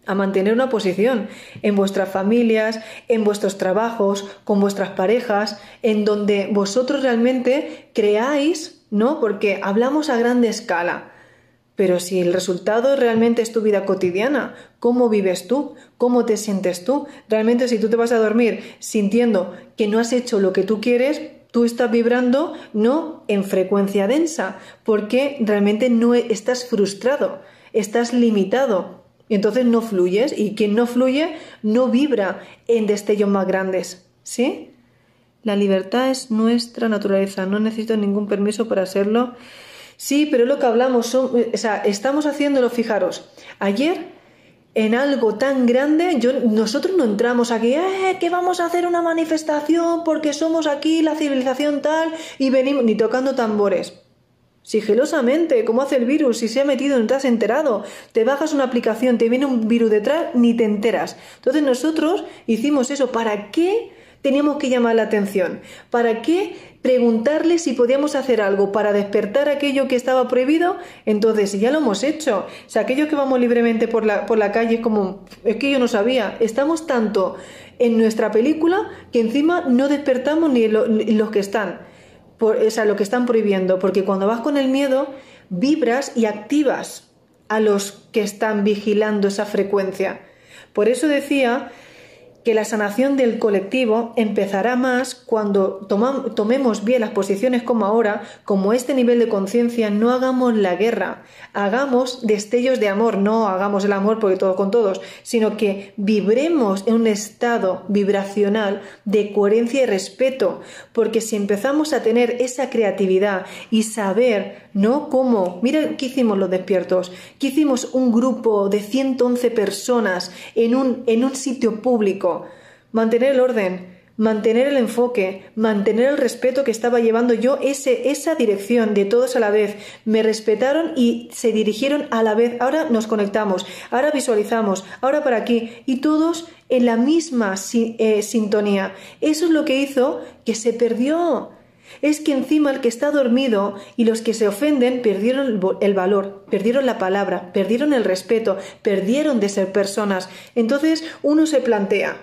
a mantener una posición en vuestras familias, en vuestros trabajos, con vuestras parejas, en donde vosotros realmente creáis, ¿no? Porque hablamos a grande escala. Pero si el resultado realmente es tu vida cotidiana, ¿cómo vives tú? ¿Cómo te sientes tú? Realmente si tú te vas a dormir sintiendo que no has hecho lo que tú quieres, tú estás vibrando no en frecuencia densa, porque realmente no e-, estás frustrado, estás limitado. Y entonces no fluyes y quien no fluye no vibra en destellos más grandes. ¿Sí? La libertad es nuestra naturaleza, no necesito ningún permiso para hacerlo. Sí, pero lo que hablamos, o sea, estamos haciéndolo, fijaros, ayer en algo tan grande, yo, nosotros no entramos aquí, eh, que vamos a hacer una manifestación porque somos aquí la civilización tal y venimos, ni tocando tambores. Sigilosamente, como hace el virus, si se ha metido no te has enterado, te bajas una aplicación, te viene un virus detrás, ni te enteras. Entonces nosotros hicimos eso, ¿para qué teníamos que llamar la atención? ¿Para qué preguntarle si podíamos hacer algo para despertar aquello que estaba prohibido? Entonces, ya lo hemos hecho. O sea, aquellos que vamos libremente por la, por la calle, como, es que yo no sabía, estamos tanto en nuestra película que encima no despertamos ni los que están o sea, lo que están prohibiendo, porque cuando vas con el miedo, vibras y activas a los que están vigilando esa frecuencia. Por eso decía que la sanación del colectivo empezará más cuando tomemos bien las posiciones como ahora, como este nivel de conciencia, no hagamos la guerra, hagamos destellos de amor, no hagamos el amor porque todo con todos, sino que vibremos en un estado vibracional de coherencia y respeto, porque si empezamos a tener esa creatividad y saber, ¿no? ¿Cómo? Mira qué hicimos los despiertos, que hicimos un grupo de 111 personas en un sitio público, mantener el orden, mantener el enfoque, mantener el respeto que estaba llevando yo ese, esa dirección de todos a la vez. Me respetaron y se dirigieron a la vez. Ahora nos conectamos, ahora visualizamos, ahora para aquí y todos en la misma eh, sintonía. Eso es lo que hizo que se perdió. Es que encima el que está dormido y los que se ofenden perdieron el valor, perdieron la palabra, perdieron el respeto, perdieron de ser personas. Entonces uno se plantea,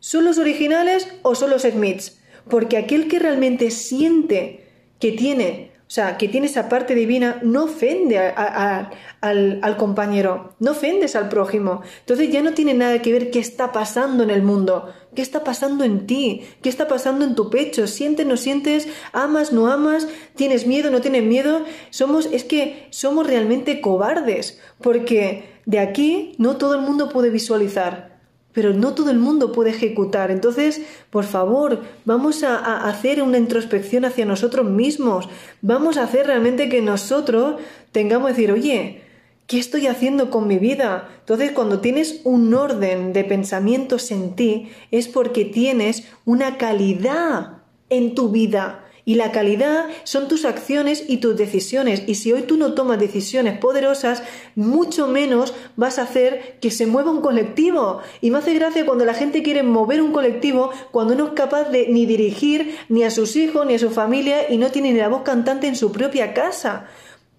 ¿Son los originales o son los Smiths? Porque aquel que realmente siente que tiene, o sea, que tiene esa parte divina, no ofende al, al, compañero, no ofendes al prójimo. Entonces ya no tiene nada que ver qué está pasando en el mundo, qué está pasando en ti, qué está pasando en tu pecho, sientes, no sientes, amas, no amas, tienes miedo, no tienes miedo. Somos, es que somos realmente cobardes, porque de aquí no todo el mundo puede visualizar pero no todo el mundo puede ejecutar. Entonces, por favor, vamos a, hacer una introspección hacia nosotros mismos. Vamos a hacer realmente que nosotros tengamos que decir, oye, ¿qué estoy haciendo con mi vida? Entonces, cuando tienes un orden de pensamientos en ti, es porque tienes una calidad en tu vida y la calidad son tus acciones y tus decisiones. Y si hoy tú no tomas decisiones poderosas, mucho menos vas a hacer que se mueva un colectivo. Y me hace gracia cuando la gente quiere mover un colectivo cuando no es capaz de ni dirigir ni a sus hijos ni a su familia y no tiene ni la voz cantante en su propia casa.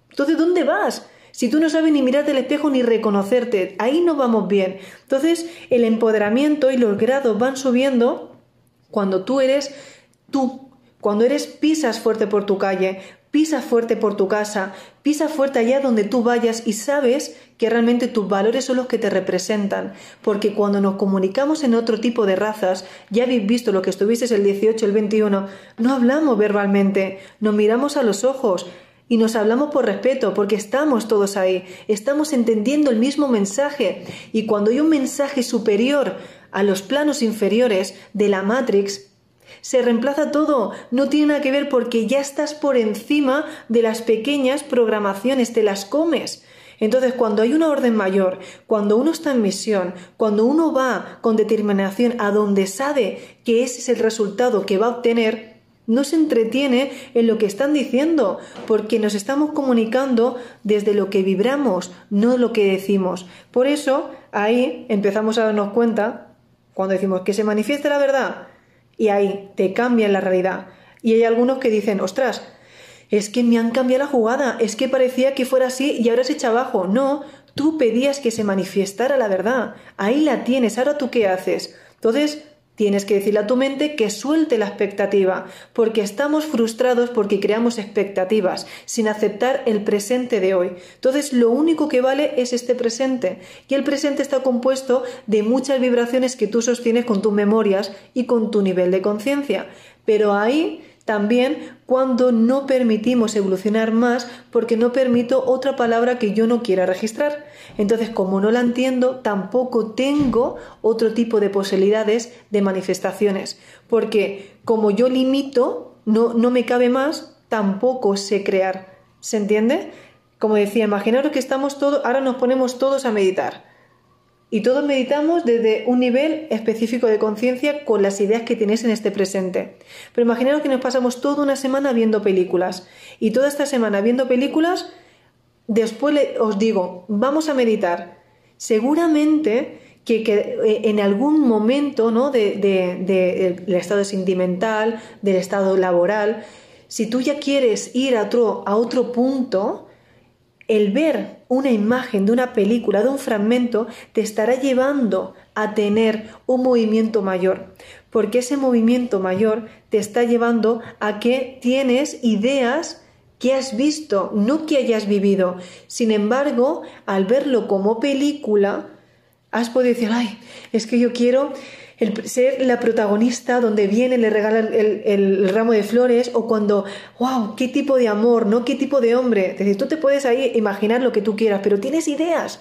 Entonces, ¿dónde vas? Si tú no sabes ni mirarte al espejo ni reconocerte, ahí no vamos bien. Entonces, el empoderamiento y los grados van subiendo cuando tú eres tú, cuando eres pisas fuerte por tu calle, pisa fuerte por tu casa, pisa fuerte allá donde tú vayas y sabes que realmente tus valores son los que te representan, porque cuando nos comunicamos en otro tipo de razas, ya habéis visto lo que estuviste el 18, el 21, no hablamos verbalmente, nos miramos a los ojos, y nos hablamos por respeto, porque estamos todos ahí, estamos entendiendo el mismo mensaje. Y cuando hay un mensaje superior a los planos inferiores de la Matrix, se reemplaza todo, no tiene nada que ver porque ya estás por encima de las pequeñas programaciones, te las comes. Entonces, cuando hay una orden mayor, cuando uno está en misión, cuando uno va con determinación a donde sabe que ese es el resultado que va a obtener, no se entretiene en lo que están diciendo, porque nos estamos comunicando desde lo que vibramos, no lo que decimos. Por eso, ahí empezamos a darnos cuenta, cuando decimos que se manifieste la verdad, y ahí te cambian la realidad. Y hay algunos que dicen, ostras, es que me han cambiado la jugada, es que parecía que fuera así y ahora se echa abajo. No, tú pedías que se manifestara la verdad. Ahí la tienes, ahora tú qué haces. Entonces, Tienes que decirle a tu mente que suelte la expectativa, porque estamos frustrados porque creamos expectativas, sin aceptar el presente de hoy. Entonces, lo único que vale es este presente, y el presente está compuesto de muchas vibraciones que tú sostienes con tus memorias y con tu nivel de conciencia. Pero ahí también cuando no permitimos evolucionar más porque no permito otra palabra que yo no quiera registrar. Entonces, como no la entiendo, tampoco tengo otro tipo de posibilidades de manifestaciones. Porque como yo limito, no, no me cabe más, tampoco sé crear. ¿Se entiende? Como decía, imaginaros que estamos todos, ahora nos ponemos todos a meditar. Y todos meditamos desde un nivel específico de conciencia con las ideas que tienes en este presente. Pero imaginaos que nos pasamos toda una semana viendo películas. Y toda esta semana viendo películas, después os digo, vamos a meditar. Seguramente que, eh, en algún momento ¿no? del estado sentimental, del estado laboral, si tú ya quieres ir a otro, a otro punto, el ver una imagen de una película, de un fragmento, te estará llevando a tener un movimiento mayor, porque ese movimiento mayor te está llevando a que tienes ideas que has visto, no que hayas vivido. Sin embargo, al verlo como película, has podido decir, ay, es que yo quiero ser la protagonista donde viene, le regala el, ramo de flores o cuando, wow, qué tipo de amor, ¿no? ¿Qué tipo de hombre? Es decir, tú te puedes ahí imaginar lo que tú quieras, pero tienes ideas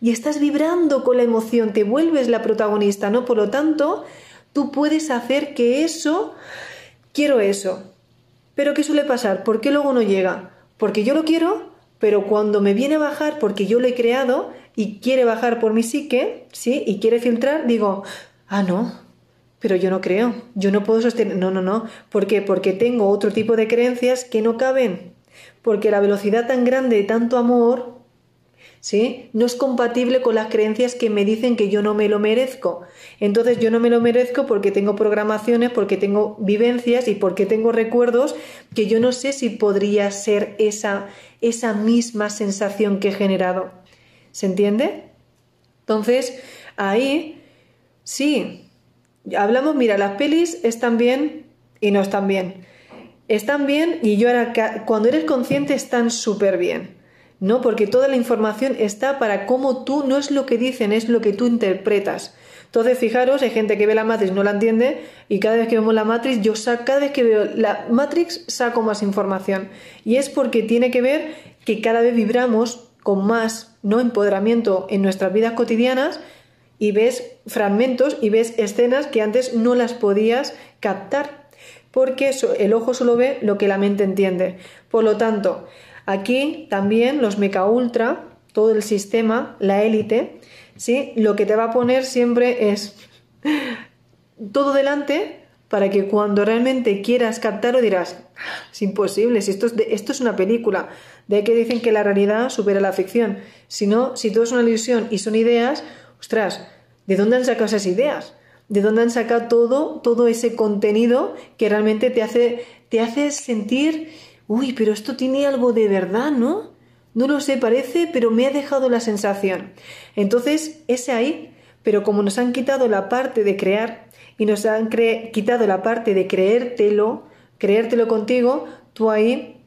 y estás vibrando con la emoción, te vuelves la protagonista, ¿no? Por lo tanto, tú puedes hacer que eso, quiero eso. Pero ¿qué suele pasar? ¿Por qué luego no llega? Porque yo lo quiero, pero cuando me viene a bajar porque yo lo he creado y quiere bajar por mi psique, ¿sí? Y quiere filtrar, digo, ah, no, pero yo no creo, yo no puedo sostener, no, no, no, ¿por qué? Porque tengo otro tipo de creencias que no caben, porque la velocidad tan grande de tanto amor, ¿sí? No es compatible con las creencias que me dicen que yo no me lo merezco. Entonces yo no me lo merezco porque tengo programaciones, porque tengo vivencias y porque tengo recuerdos que yo no sé si podría ser esa, esa misma sensación que he generado. ¿Se entiende? Entonces, ahí Sí, hablamos, mira, las pelis están bien y no están bien. Están bien y yo ahora, cuando eres consciente, están súper bien. ¿No? Porque toda la información está para cómo tú, no es lo que dicen, es lo que tú interpretas. Entonces, fijaros, hay gente que ve la Matrix, no la entiende, y cada vez que vemos la Matrix, yo cada vez que veo la Matrix saco más información. Y es porque tiene que ver que cada vez vibramos con más no empoderamiento en nuestras vidas cotidianas y ves fragmentos y ves escenas que antes no las podías captar, porque el ojo solo ve lo que la mente entiende. Por lo tanto, aquí también los meca ultra, todo el sistema, la élite, ¿sí? lo que te va a poner siempre es [laughs] todo delante para que cuando realmente quieras captarlo dirás, es imposible, si esto es, esto es una película, de que dicen que la realidad supera la ficción. Si no, si todo es una ilusión y son ideas, ostras, ¿de dónde han sacado esas ideas? ¿De dónde han sacado todo, todo ese contenido que realmente te hace, te hace sentir, uy, pero esto tiene algo de verdad, ¿no? No lo sé, parece, pero me ha dejado la sensación. Entonces, ese ahí, pero como nos han quitado la parte de crear y nos han quitado la parte de creértelo, creértelo contigo, tú ahí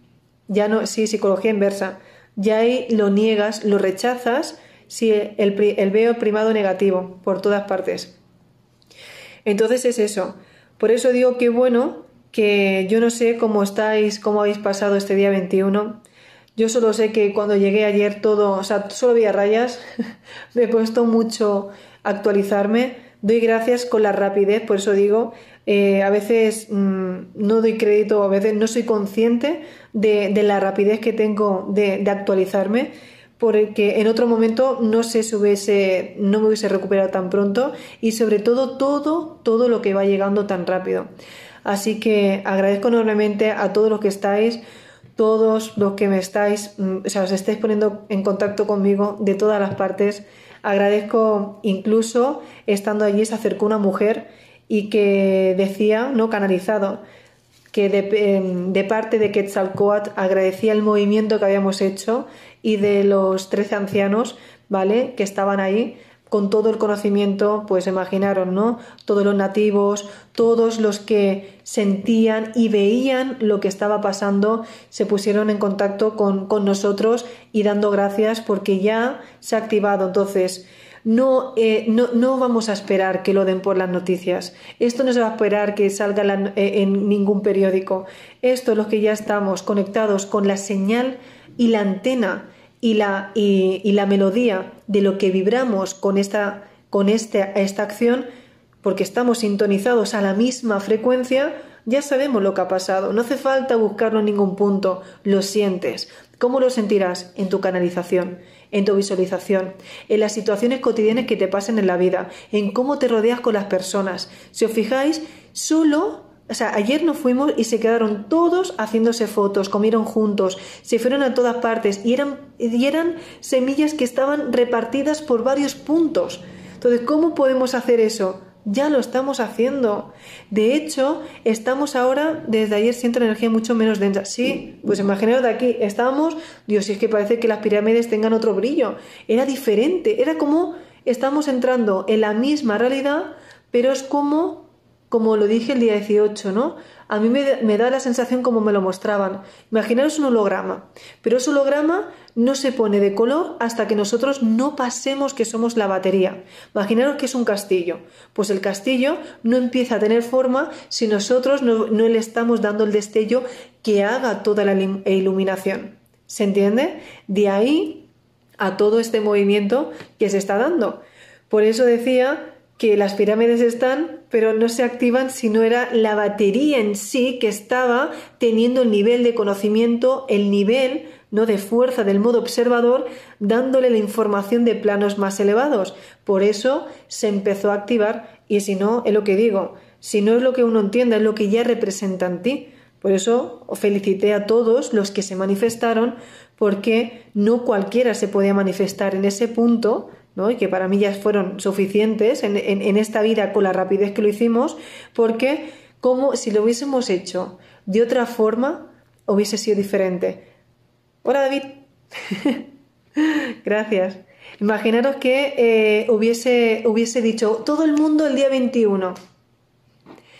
ya no, sí, psicología inversa, ya ahí lo niegas, lo rechazas Sí, el, veo primado negativo por todas partes. Entonces es eso. Por eso digo que bueno, que yo no sé cómo estáis, cómo habéis pasado este día 21. Yo solo sé que cuando llegué ayer todo, o sea, solo había rayas. [laughs] Me costó mucho actualizarme. Doy gracias con la rapidez, por eso digo, eh, a veces mm, no doy crédito, a veces no soy consciente de, la rapidez que tengo de actualizarme porque en otro momento no se hubiese, no me hubiese recuperado tan pronto y sobre todo todo, todo lo que va llegando tan rápido. Así que agradezco enormemente a todos los que estáis, todos los que me estáis, mm, o sea, os estáis poniendo en contacto conmigo de todas las partes. Agradezco incluso estando allí se acercó una mujer y que decía, no canalizado, que de, em, de parte de Quetzalcoatl agradecía el movimiento que habíamos hecho y de los 13 ancianos, ¿vale? Que estaban ahí con todo el conocimiento, pues imaginaron, ¿no? Todos los nativos, todos los que sentían y veían lo que estaba pasando, se pusieron en contacto con, con nosotros y dando gracias porque ya se ha activado. Entonces, no, eh, no, no, vamos a esperar que lo den por las noticias. Esto no se va a esperar que salga eh, en ningún periódico. Esto, los que ya estamos conectados con la señal y la antena y la, y, la melodía de lo que vibramos con, esta, con este, esta acción, porque estamos sintonizados a la misma frecuencia, ya sabemos lo que ha pasado. No hace falta buscarlo en ningún punto, lo sientes. ¿Cómo lo sentirás? En tu canalización, en tu visualización, en las situaciones cotidianas que te pasen en la vida, en cómo te rodeas con las personas. Si os fijáis, solo o sea, ayer nos fuimos y se quedaron todos haciéndose fotos, comieron juntos, se fueron a todas partes y eran, semillas que estaban repartidas por varios puntos. Entonces, ¿cómo podemos hacer eso? Ya lo estamos haciendo. De hecho, estamos ahora, desde ayer siento energía mucho menos densa. Sí, pues imaginaos de aquí, estábamos, Dios, si es que parece que las pirámides tengan otro brillo. Era diferente, era como estamos entrando en la misma realidad, pero es como, como lo dije el día 18, ¿no? a mí me, da la sensación como me lo mostraban. Imaginaros un holograma, pero ese holograma no se pone de color hasta que nosotros no pasemos que somos la batería. Imaginaros que es un castillo. Pues el castillo no empieza a tener forma si nosotros no, no le estamos dando el destello que haga toda la iluminación. ¿Se entiende? De ahí a todo este movimiento que se está dando. Por eso decía que las pirámides están, pero no se activan si no era la batería en sí que estaba teniendo el nivel de conocimiento, el nivel no de fuerza del modo observador, dándole la información de planos más elevados. Por eso se empezó a activar y si no, es lo que digo, si no es lo que uno entienda, es lo que ya representa en ti. Por eso felicité a todos los que se manifestaron porque no cualquiera se podía manifestar en ese punto y que para mí ya fueron suficientes en, esta vida con la rapidez que lo hicimos, porque como si lo hubiésemos hecho de otra forma, hubiese sido diferente. Hola David. [laughs] Gracias. Imaginaros que eh, hubiese, hubiese dicho todo el mundo el día 21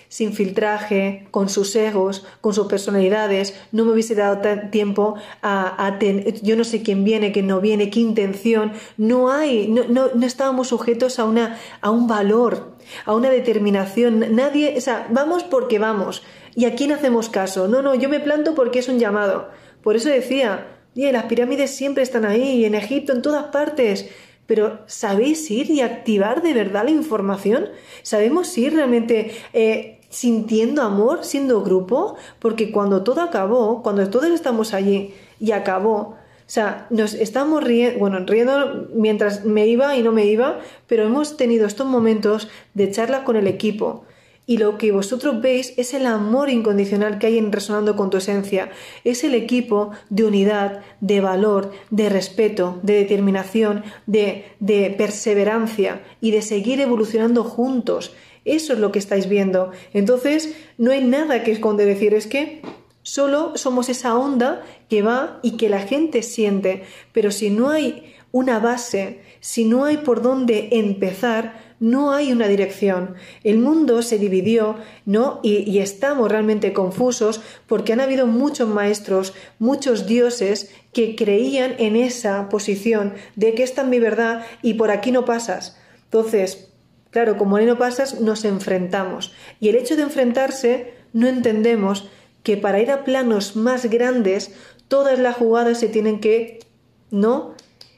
sin filtraje, con sus egos, con sus personalidades, no me hubiese dado tiempo a, a yo no sé quién viene, quién no viene, qué intención, no hay, no, no, estábamos sujetos a, una, a un valor, a una determinación, nadie, o sea, vamos porque vamos, ¿y a quién hacemos caso? No, no, yo me planto porque es un llamado, por eso decía, las pirámides siempre están ahí, en Egipto, en todas partes, pero ¿sabéis ir y activar de verdad la información? ¿Sabemos ir realmente eh, sintiendo amor, siendo grupo, porque cuando todo acabó, cuando todos estamos allí y acabó, o sea, nos estamos riendo, bueno, riendo mientras me iba y no me iba, pero hemos tenido estos momentos de charla con el equipo. Y lo que vosotros veis es el amor incondicional que hay en Resonando con tu Esencia. Es el equipo de unidad, de valor, de respeto, de determinación, de, de perseverancia y de seguir evolucionando juntos. Eso es lo que estáis viendo. Entonces, no hay nada que esconder decir, es que solo somos esa onda que va y que la gente siente, pero si no hay una base, si no hay por dónde empezar, no hay una dirección. El mundo se dividió, ¿no? Y, y, estamos realmente confusos porque han habido muchos maestros, muchos dioses que creían en esa posición de que esta es mi verdad y por aquí no pasas. Entonces, Claro, como no pasas, nos enfrentamos. Y el hecho de enfrentarse, no entendemos que para ir a planos más grandes, todas las jugadas se tienen que, ¿no?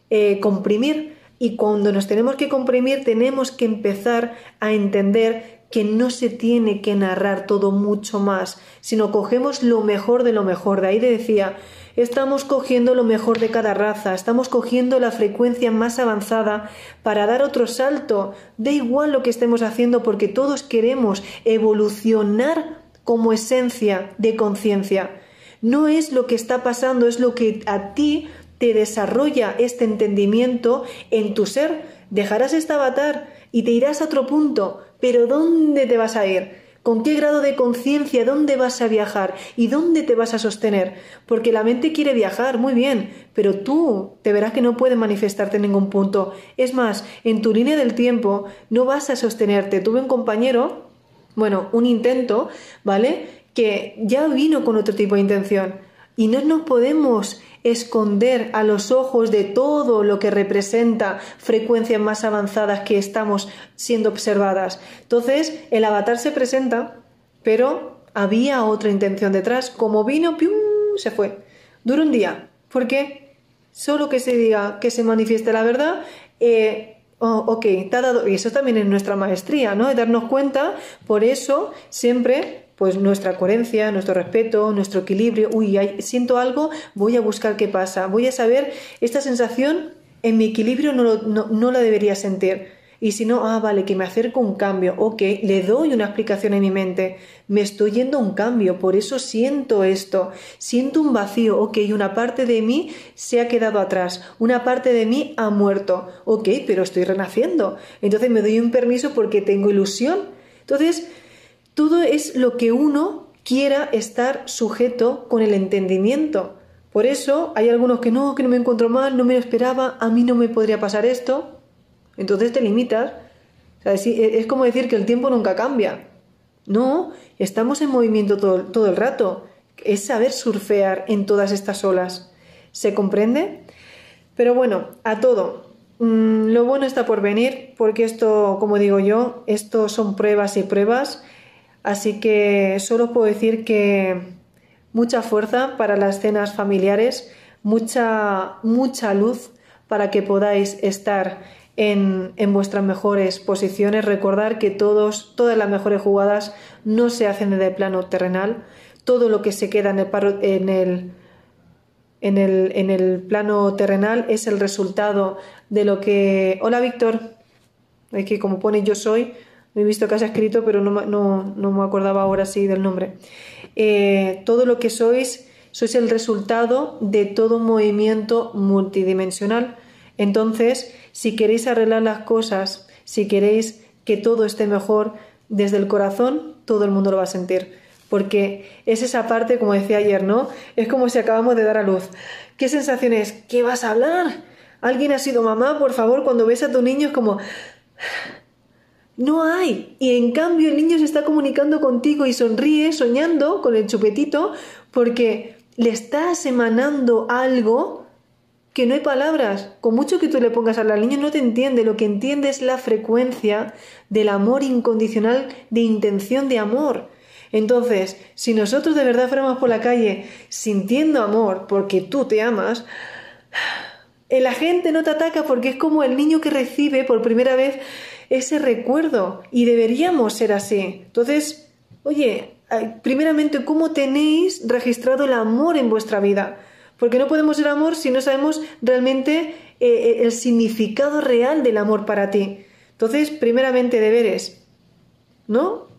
Eh, comprimir. Y cuando nos tenemos que comprimir, tenemos que empezar a entender que no se tiene que narrar todo mucho más, sino cogemos lo mejor de lo mejor. De ahí decía, Estamos cogiendo lo mejor de cada raza, estamos cogiendo la frecuencia más avanzada para dar otro salto. Da igual lo que estemos haciendo porque todos queremos evolucionar como esencia de conciencia. No es lo que está pasando, es lo que a ti te desarrolla este entendimiento en tu ser. Dejarás este avatar y te irás a otro punto, pero ¿dónde te vas a ir? ¿Con qué grado de conciencia? ¿Dónde vas a viajar? ¿Y dónde te vas a sostener? Porque la mente quiere viajar, muy bien, pero tú te verás que no puedes manifestarte en ningún punto. Es más, en tu línea del tiempo no vas a sostenerte. Tuve un compañero, bueno, un intento, ¿vale? Que ya vino con otro tipo de intención. Y no nos podemos esconder a los ojos de todo lo que representa frecuencias más avanzadas que estamos siendo observadas. Entonces, el avatar se presenta, pero había otra intención detrás. Como vino, ¡pium! se fue. Dura un día. ¿Por qué? Solo que se diga que se manifieste la verdad. Eh, oh, ok, te ha dado, y eso también es nuestra maestría, ¿no? De darnos cuenta, por eso siempre pues nuestra coherencia, nuestro respeto, nuestro equilibrio. Uy, siento algo, voy a buscar qué pasa, voy a saber esta sensación En mi equilibrio no, no, no la debería sentir. Y si no, ah, vale, que me acerco a un cambio, ok, le doy una explicación en mi mente, me estoy yendo a un cambio, por eso siento esto, siento un vacío, ok, una parte de mí se ha quedado atrás, una parte de mí ha muerto, ok, pero estoy renaciendo, entonces me doy un permiso porque tengo ilusión. Entonces, todo es lo que uno quiera estar sujeto con el entendimiento. Por eso hay algunos que no, que no me encuentro mal, no me lo esperaba, a mí no me podría pasar esto. Entonces te limitas. E, es como decir que el tiempo nunca cambia. No, estamos en movimiento todo, todo el rato. Es saber surfear en todas estas olas. ¿Se comprende? Pero bueno, a todo. Mm, lo bueno está por venir, porque esto, como digo yo, esto son pruebas y pruebas. Así que solo puedo decir que mucha fuerza para las cenas familiares, mucha, mucha luz para que podáis estar en, vuestras mejores posiciones. Recordar que todos, todas las mejores jugadas no se hacen en el plano terrenal. Todo lo que se queda en el, en el, en el, plano terrenal es el resultado de lo que... Hola Víctor, es que como pone yo soy, he visto que has escrito, pero no, no, me acordaba ahora sí del nombre. Eh, todo lo que sois, sois el resultado de todo movimiento multidimensional. Entonces, si queréis arreglar las cosas, si queréis que todo esté mejor desde el corazón, todo el mundo lo va a sentir. Porque es esa parte, como decía ayer, ¿no? Es como si acabamos de dar a luz. ¿Qué sensación es? ¿Qué vas a hablar? ¿Alguien ha sido mamá? Por favor, cuando ves a tu niño es como... No hay. Y en cambio el niño se está comunicando contigo y sonríe, soñando con el chupetito, porque le estás emanando algo que no hay palabras. Con mucho que tú le pongas a al niño no te entiende. Lo que entiende es la frecuencia del amor incondicional, de intención de amor. Entonces, si nosotros de verdad fuéramos por la calle sintiendo amor porque tú te amas, la gente no te ataca porque es como el niño que recibe por primera vez ese recuerdo y deberíamos ser así. Entonces, oye, primeramente, ¿cómo tenéis registrado el amor en vuestra vida? Porque no podemos ser amor si no sabemos realmente eh, eh, el significado real del amor para ti. Entonces, primeramente deberes, ¿no?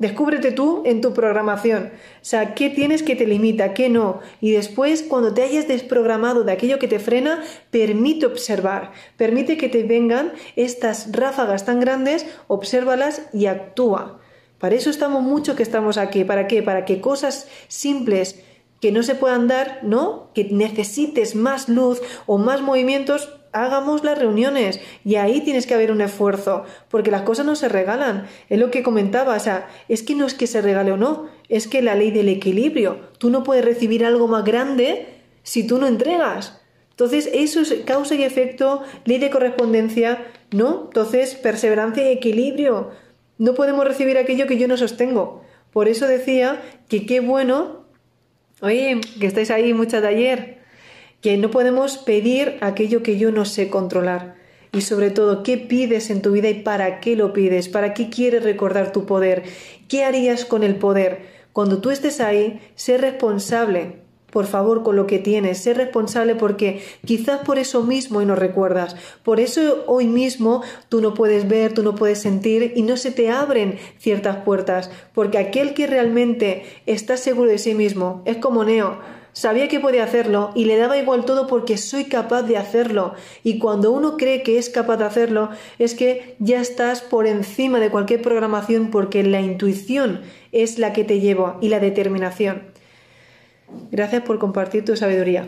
Descúbrete tú en tu programación. O sea, ¿qué tienes que te limita, qué no? Y después, cuando te hayas desprogramado de aquello que te frena, permite observar. Permite que te vengan estas ráfagas tan grandes, obsérvalas y actúa. Para eso estamos mucho que estamos aquí. ¿Para qué? Para que cosas simples que no se puedan dar, ¿no? Que necesites más luz o más movimientos, hagamos las reuniones y ahí tienes que haber un esfuerzo, porque las cosas no se regalan. Es lo que comentaba, o sea, es que no es que se regale o no, es que la ley del equilibrio, tú no puedes recibir algo más grande si tú no entregas. Entonces, eso es causa y efecto, ley de correspondencia, ¿no? Entonces, perseverancia y equilibrio. No podemos recibir aquello que yo no sostengo. Por eso decía que qué bueno Oye, que estáis ahí muchas de ayer, que no podemos pedir aquello que yo no sé controlar. Y sobre todo, ¿qué pides en tu vida y para qué lo pides? ¿Para qué quieres recordar tu poder? ¿Qué harías con el poder? Cuando tú estés ahí, sé responsable por favor, con lo que tienes, sé responsable porque quizás por eso mismo y no recuerdas. Por eso hoy mismo tú no puedes ver, tú no puedes sentir y no se te abren ciertas puertas. Porque aquel que realmente está seguro de sí mismo es como Neo. Sabía que podía hacerlo y le daba igual todo porque soy capaz de hacerlo. Y cuando uno cree que es capaz de hacerlo, es que ya estás por encima de cualquier programación porque la intuición es la que te lleva y la determinación. Gracias por compartir tu sabiduría.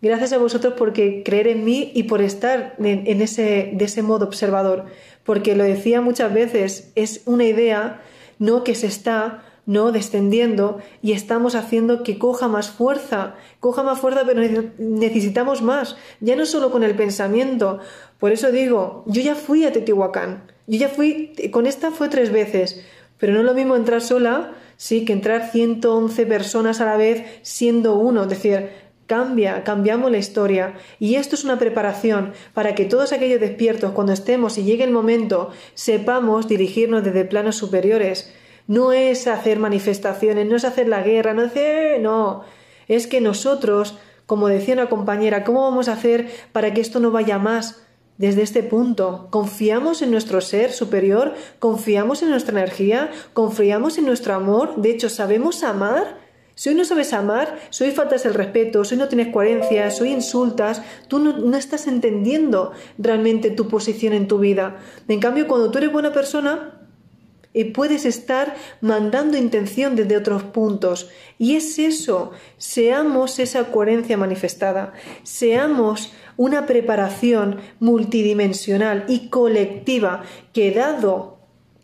Gracias a vosotros por creer en mí y por estar en, ese, de ese modo observador. Porque lo decía muchas veces, es una idea no que se está no descendiendo y estamos haciendo que coja más fuerza, coja más fuerza, pero necesitamos más, ya no solo con el pensamiento. Por eso digo, yo ya fui a Teotihuacán, yo ya fui, con esta fue tres veces, pero no es lo mismo entrar sola sí, que entrar 111 personas a la vez siendo uno, es decir, cambia, cambiamos la historia. Y esto es una preparación para que todos aquellos despiertos, cuando estemos y llegue el momento, sepamos dirigirnos desde planos superiores. No es hacer manifestaciones, no es hacer la guerra, no es no, es que nosotros Como decía una compañera, ¿cómo vamos a hacer para que esto no vaya más? Desde este punto, ¿confiamos en nuestro ser superior? ¿Confiamos en nuestra energía? ¿Confiamos en nuestro amor? De hecho, ¿sabemos amar? Si hoy no sabes amar, si hoy faltas el respeto, si hoy no tienes coherencias, si hoy insultas, tú no, no, estás entendiendo realmente tu posición en tu vida. En cambio, cuando tú eres buena persona, y puedes estar mandando intención desde otros puntos. Y es eso, seamos esa coherencia manifestada, seamos una preparación multidimensional y colectiva que dado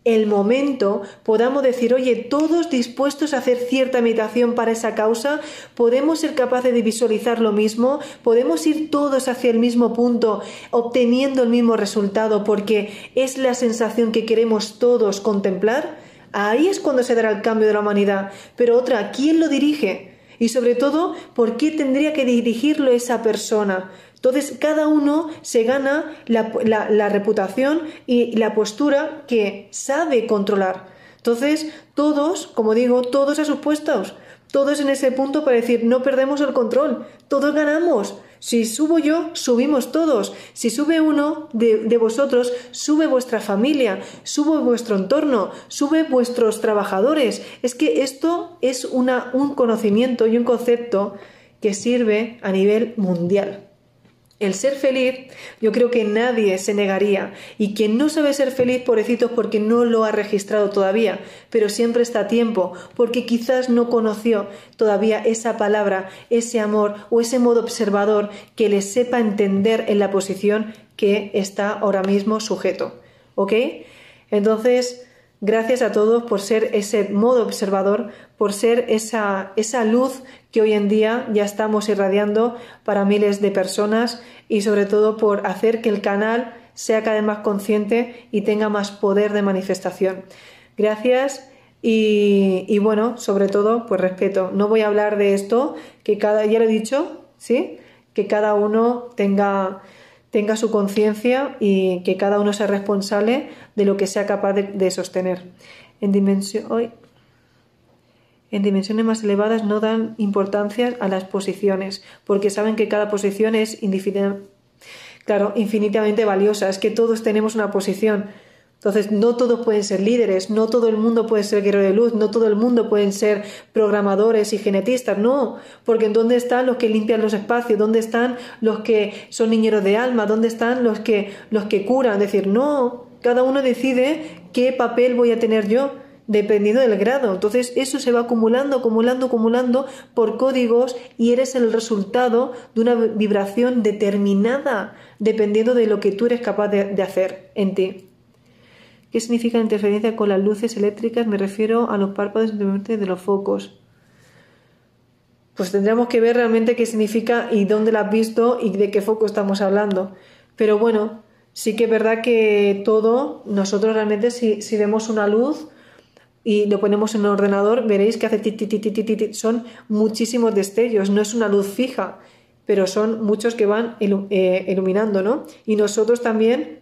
el momento podamos decir, oye, todos dispuestos a hacer cierta meditación para esa causa, podemos ser capaces de visualizar lo mismo, podemos ir todos hacia el mismo punto, obteniendo el mismo resultado, porque es la sensación que queremos todos contemplar. Ahí es cuando se dará el cambio de la humanidad. Pero otra, ¿quién lo dirige? Y sobre todo, ¿por qué tendría que dirigirlo esa persona? Entonces, cada uno se gana la, reputación y la postura que sabe controlar. Entonces, todos, como digo, todos a sus puestos, todos en ese punto para decir, no perdemos el control, todos ganamos. Si subo yo, subimos todos. Si sube uno de, vosotros, sube vuestra familia, sube vuestro entorno, sube vuestros trabajadores. Es que esto es un conocimiento y un concepto que sirve a nivel mundial. El ser feliz, yo creo que nadie se negaría. Y quien no sabe ser feliz, pobrecitos, porque no lo ha registrado todavía, pero siempre está a tiempo, porque quizás no conoció todavía esa palabra, ese amor o ese modo observador que le sepa entender en la posición que está ahora mismo sujeto. ¿Ok? Entonces, Gracias a todos por ser ese modo observador, por ser esa, esa luz que hoy en día ya estamos irradiando para miles de personas y sobre todo por hacer que el canal sea cada vez más consciente y tenga más poder de manifestación. Gracias y, y bueno, sobre todo, pues respeto. No voy a hablar de esto, que cada, ya lo he dicho, ¿sí? Que cada uno tenga tenga su conciencia y que cada uno sea responsable de lo que sea capaz de, sostener. En, dimensiones más elevadas no dan importancia a las posiciones, porque saben que cada posición es claro, infinitamente valiosa. Es que todos tenemos una posición entonces, no todos pueden ser líderes, no todo el mundo puede ser guerrero de luz, no todo el mundo pueden ser programadores y genetistas, no, porque ¿dónde están los que limpian los espacios? ¿Dónde están los que son niñeros de alma? ¿Dónde están los que, los que curan? Es decir, no, cada uno decide qué papel voy a tener yo dependiendo del grado. Entonces eso se va acumulando, acumulando, acumulando por códigos y eres el resultado de una vibración determinada dependiendo de lo que tú eres capaz de hacer en ti. ¿Qué significa interferencia con las luces eléctricas? Me refiero a los párpados de los focos. Pues tendríamos que ver realmente qué significa y dónde la has visto y de qué foco estamos hablando. Pero bueno, sí que es verdad que todo, nosotros realmente si, si vemos una luz y lo ponemos en un ordenador, veréis que hace ti, ti, ti, ti, son muchísimos destellos, no es una luz fija, pero son muchos que van eh, iluminando, ¿no? Y nosotros también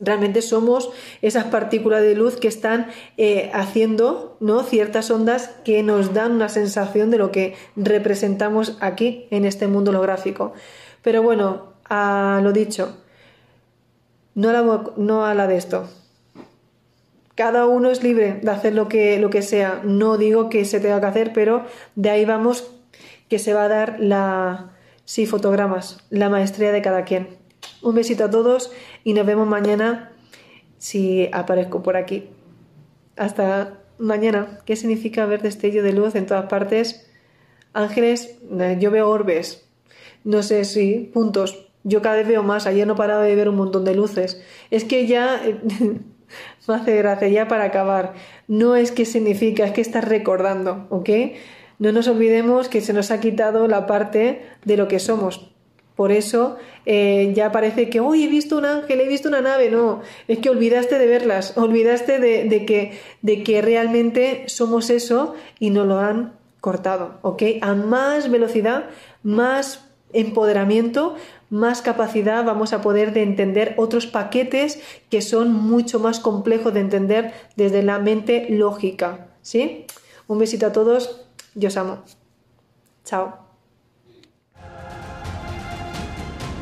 Realmente somos esas partículas de luz que están eh, haciendo ¿no? ciertas ondas que nos dan una sensación de lo que representamos aquí en este mundo holográfico. Pero bueno, a lo dicho, no a no a la de esto. Cada uno es libre de hacer lo que, lo que sea. No digo que se tenga que hacer, pero de ahí vamos que se va a dar la, sí, fotogramas, la maestría de cada quien. Un besito a todos y nos vemos mañana si aparezco por aquí. Hasta mañana. ¿Qué significa ver destello de luz en todas partes? Ángeles, eh, yo veo orbes. No sé si puntos. Yo cada vez veo más. Ayer no paraba de ver un montón de luces. Es que ya [laughs] me hace gracia, ya para acabar. No es que significa, es que estás recordando, ¿ok? No nos olvidemos que se nos ha quitado la parte de lo que somos. Por eso eh, ya parece que, hoy he visto un ángel, he visto una nave. No, es que olvidaste de verlas, olvidaste de, que, de que realmente somos eso y nos lo han cortado, ¿ok? A más velocidad, más empoderamiento, más capacidad vamos a poder de entender otros paquetes que son mucho más complejos de entender desde la mente lógica, ¿sí? Un besito a todos, yo os amo. Chao.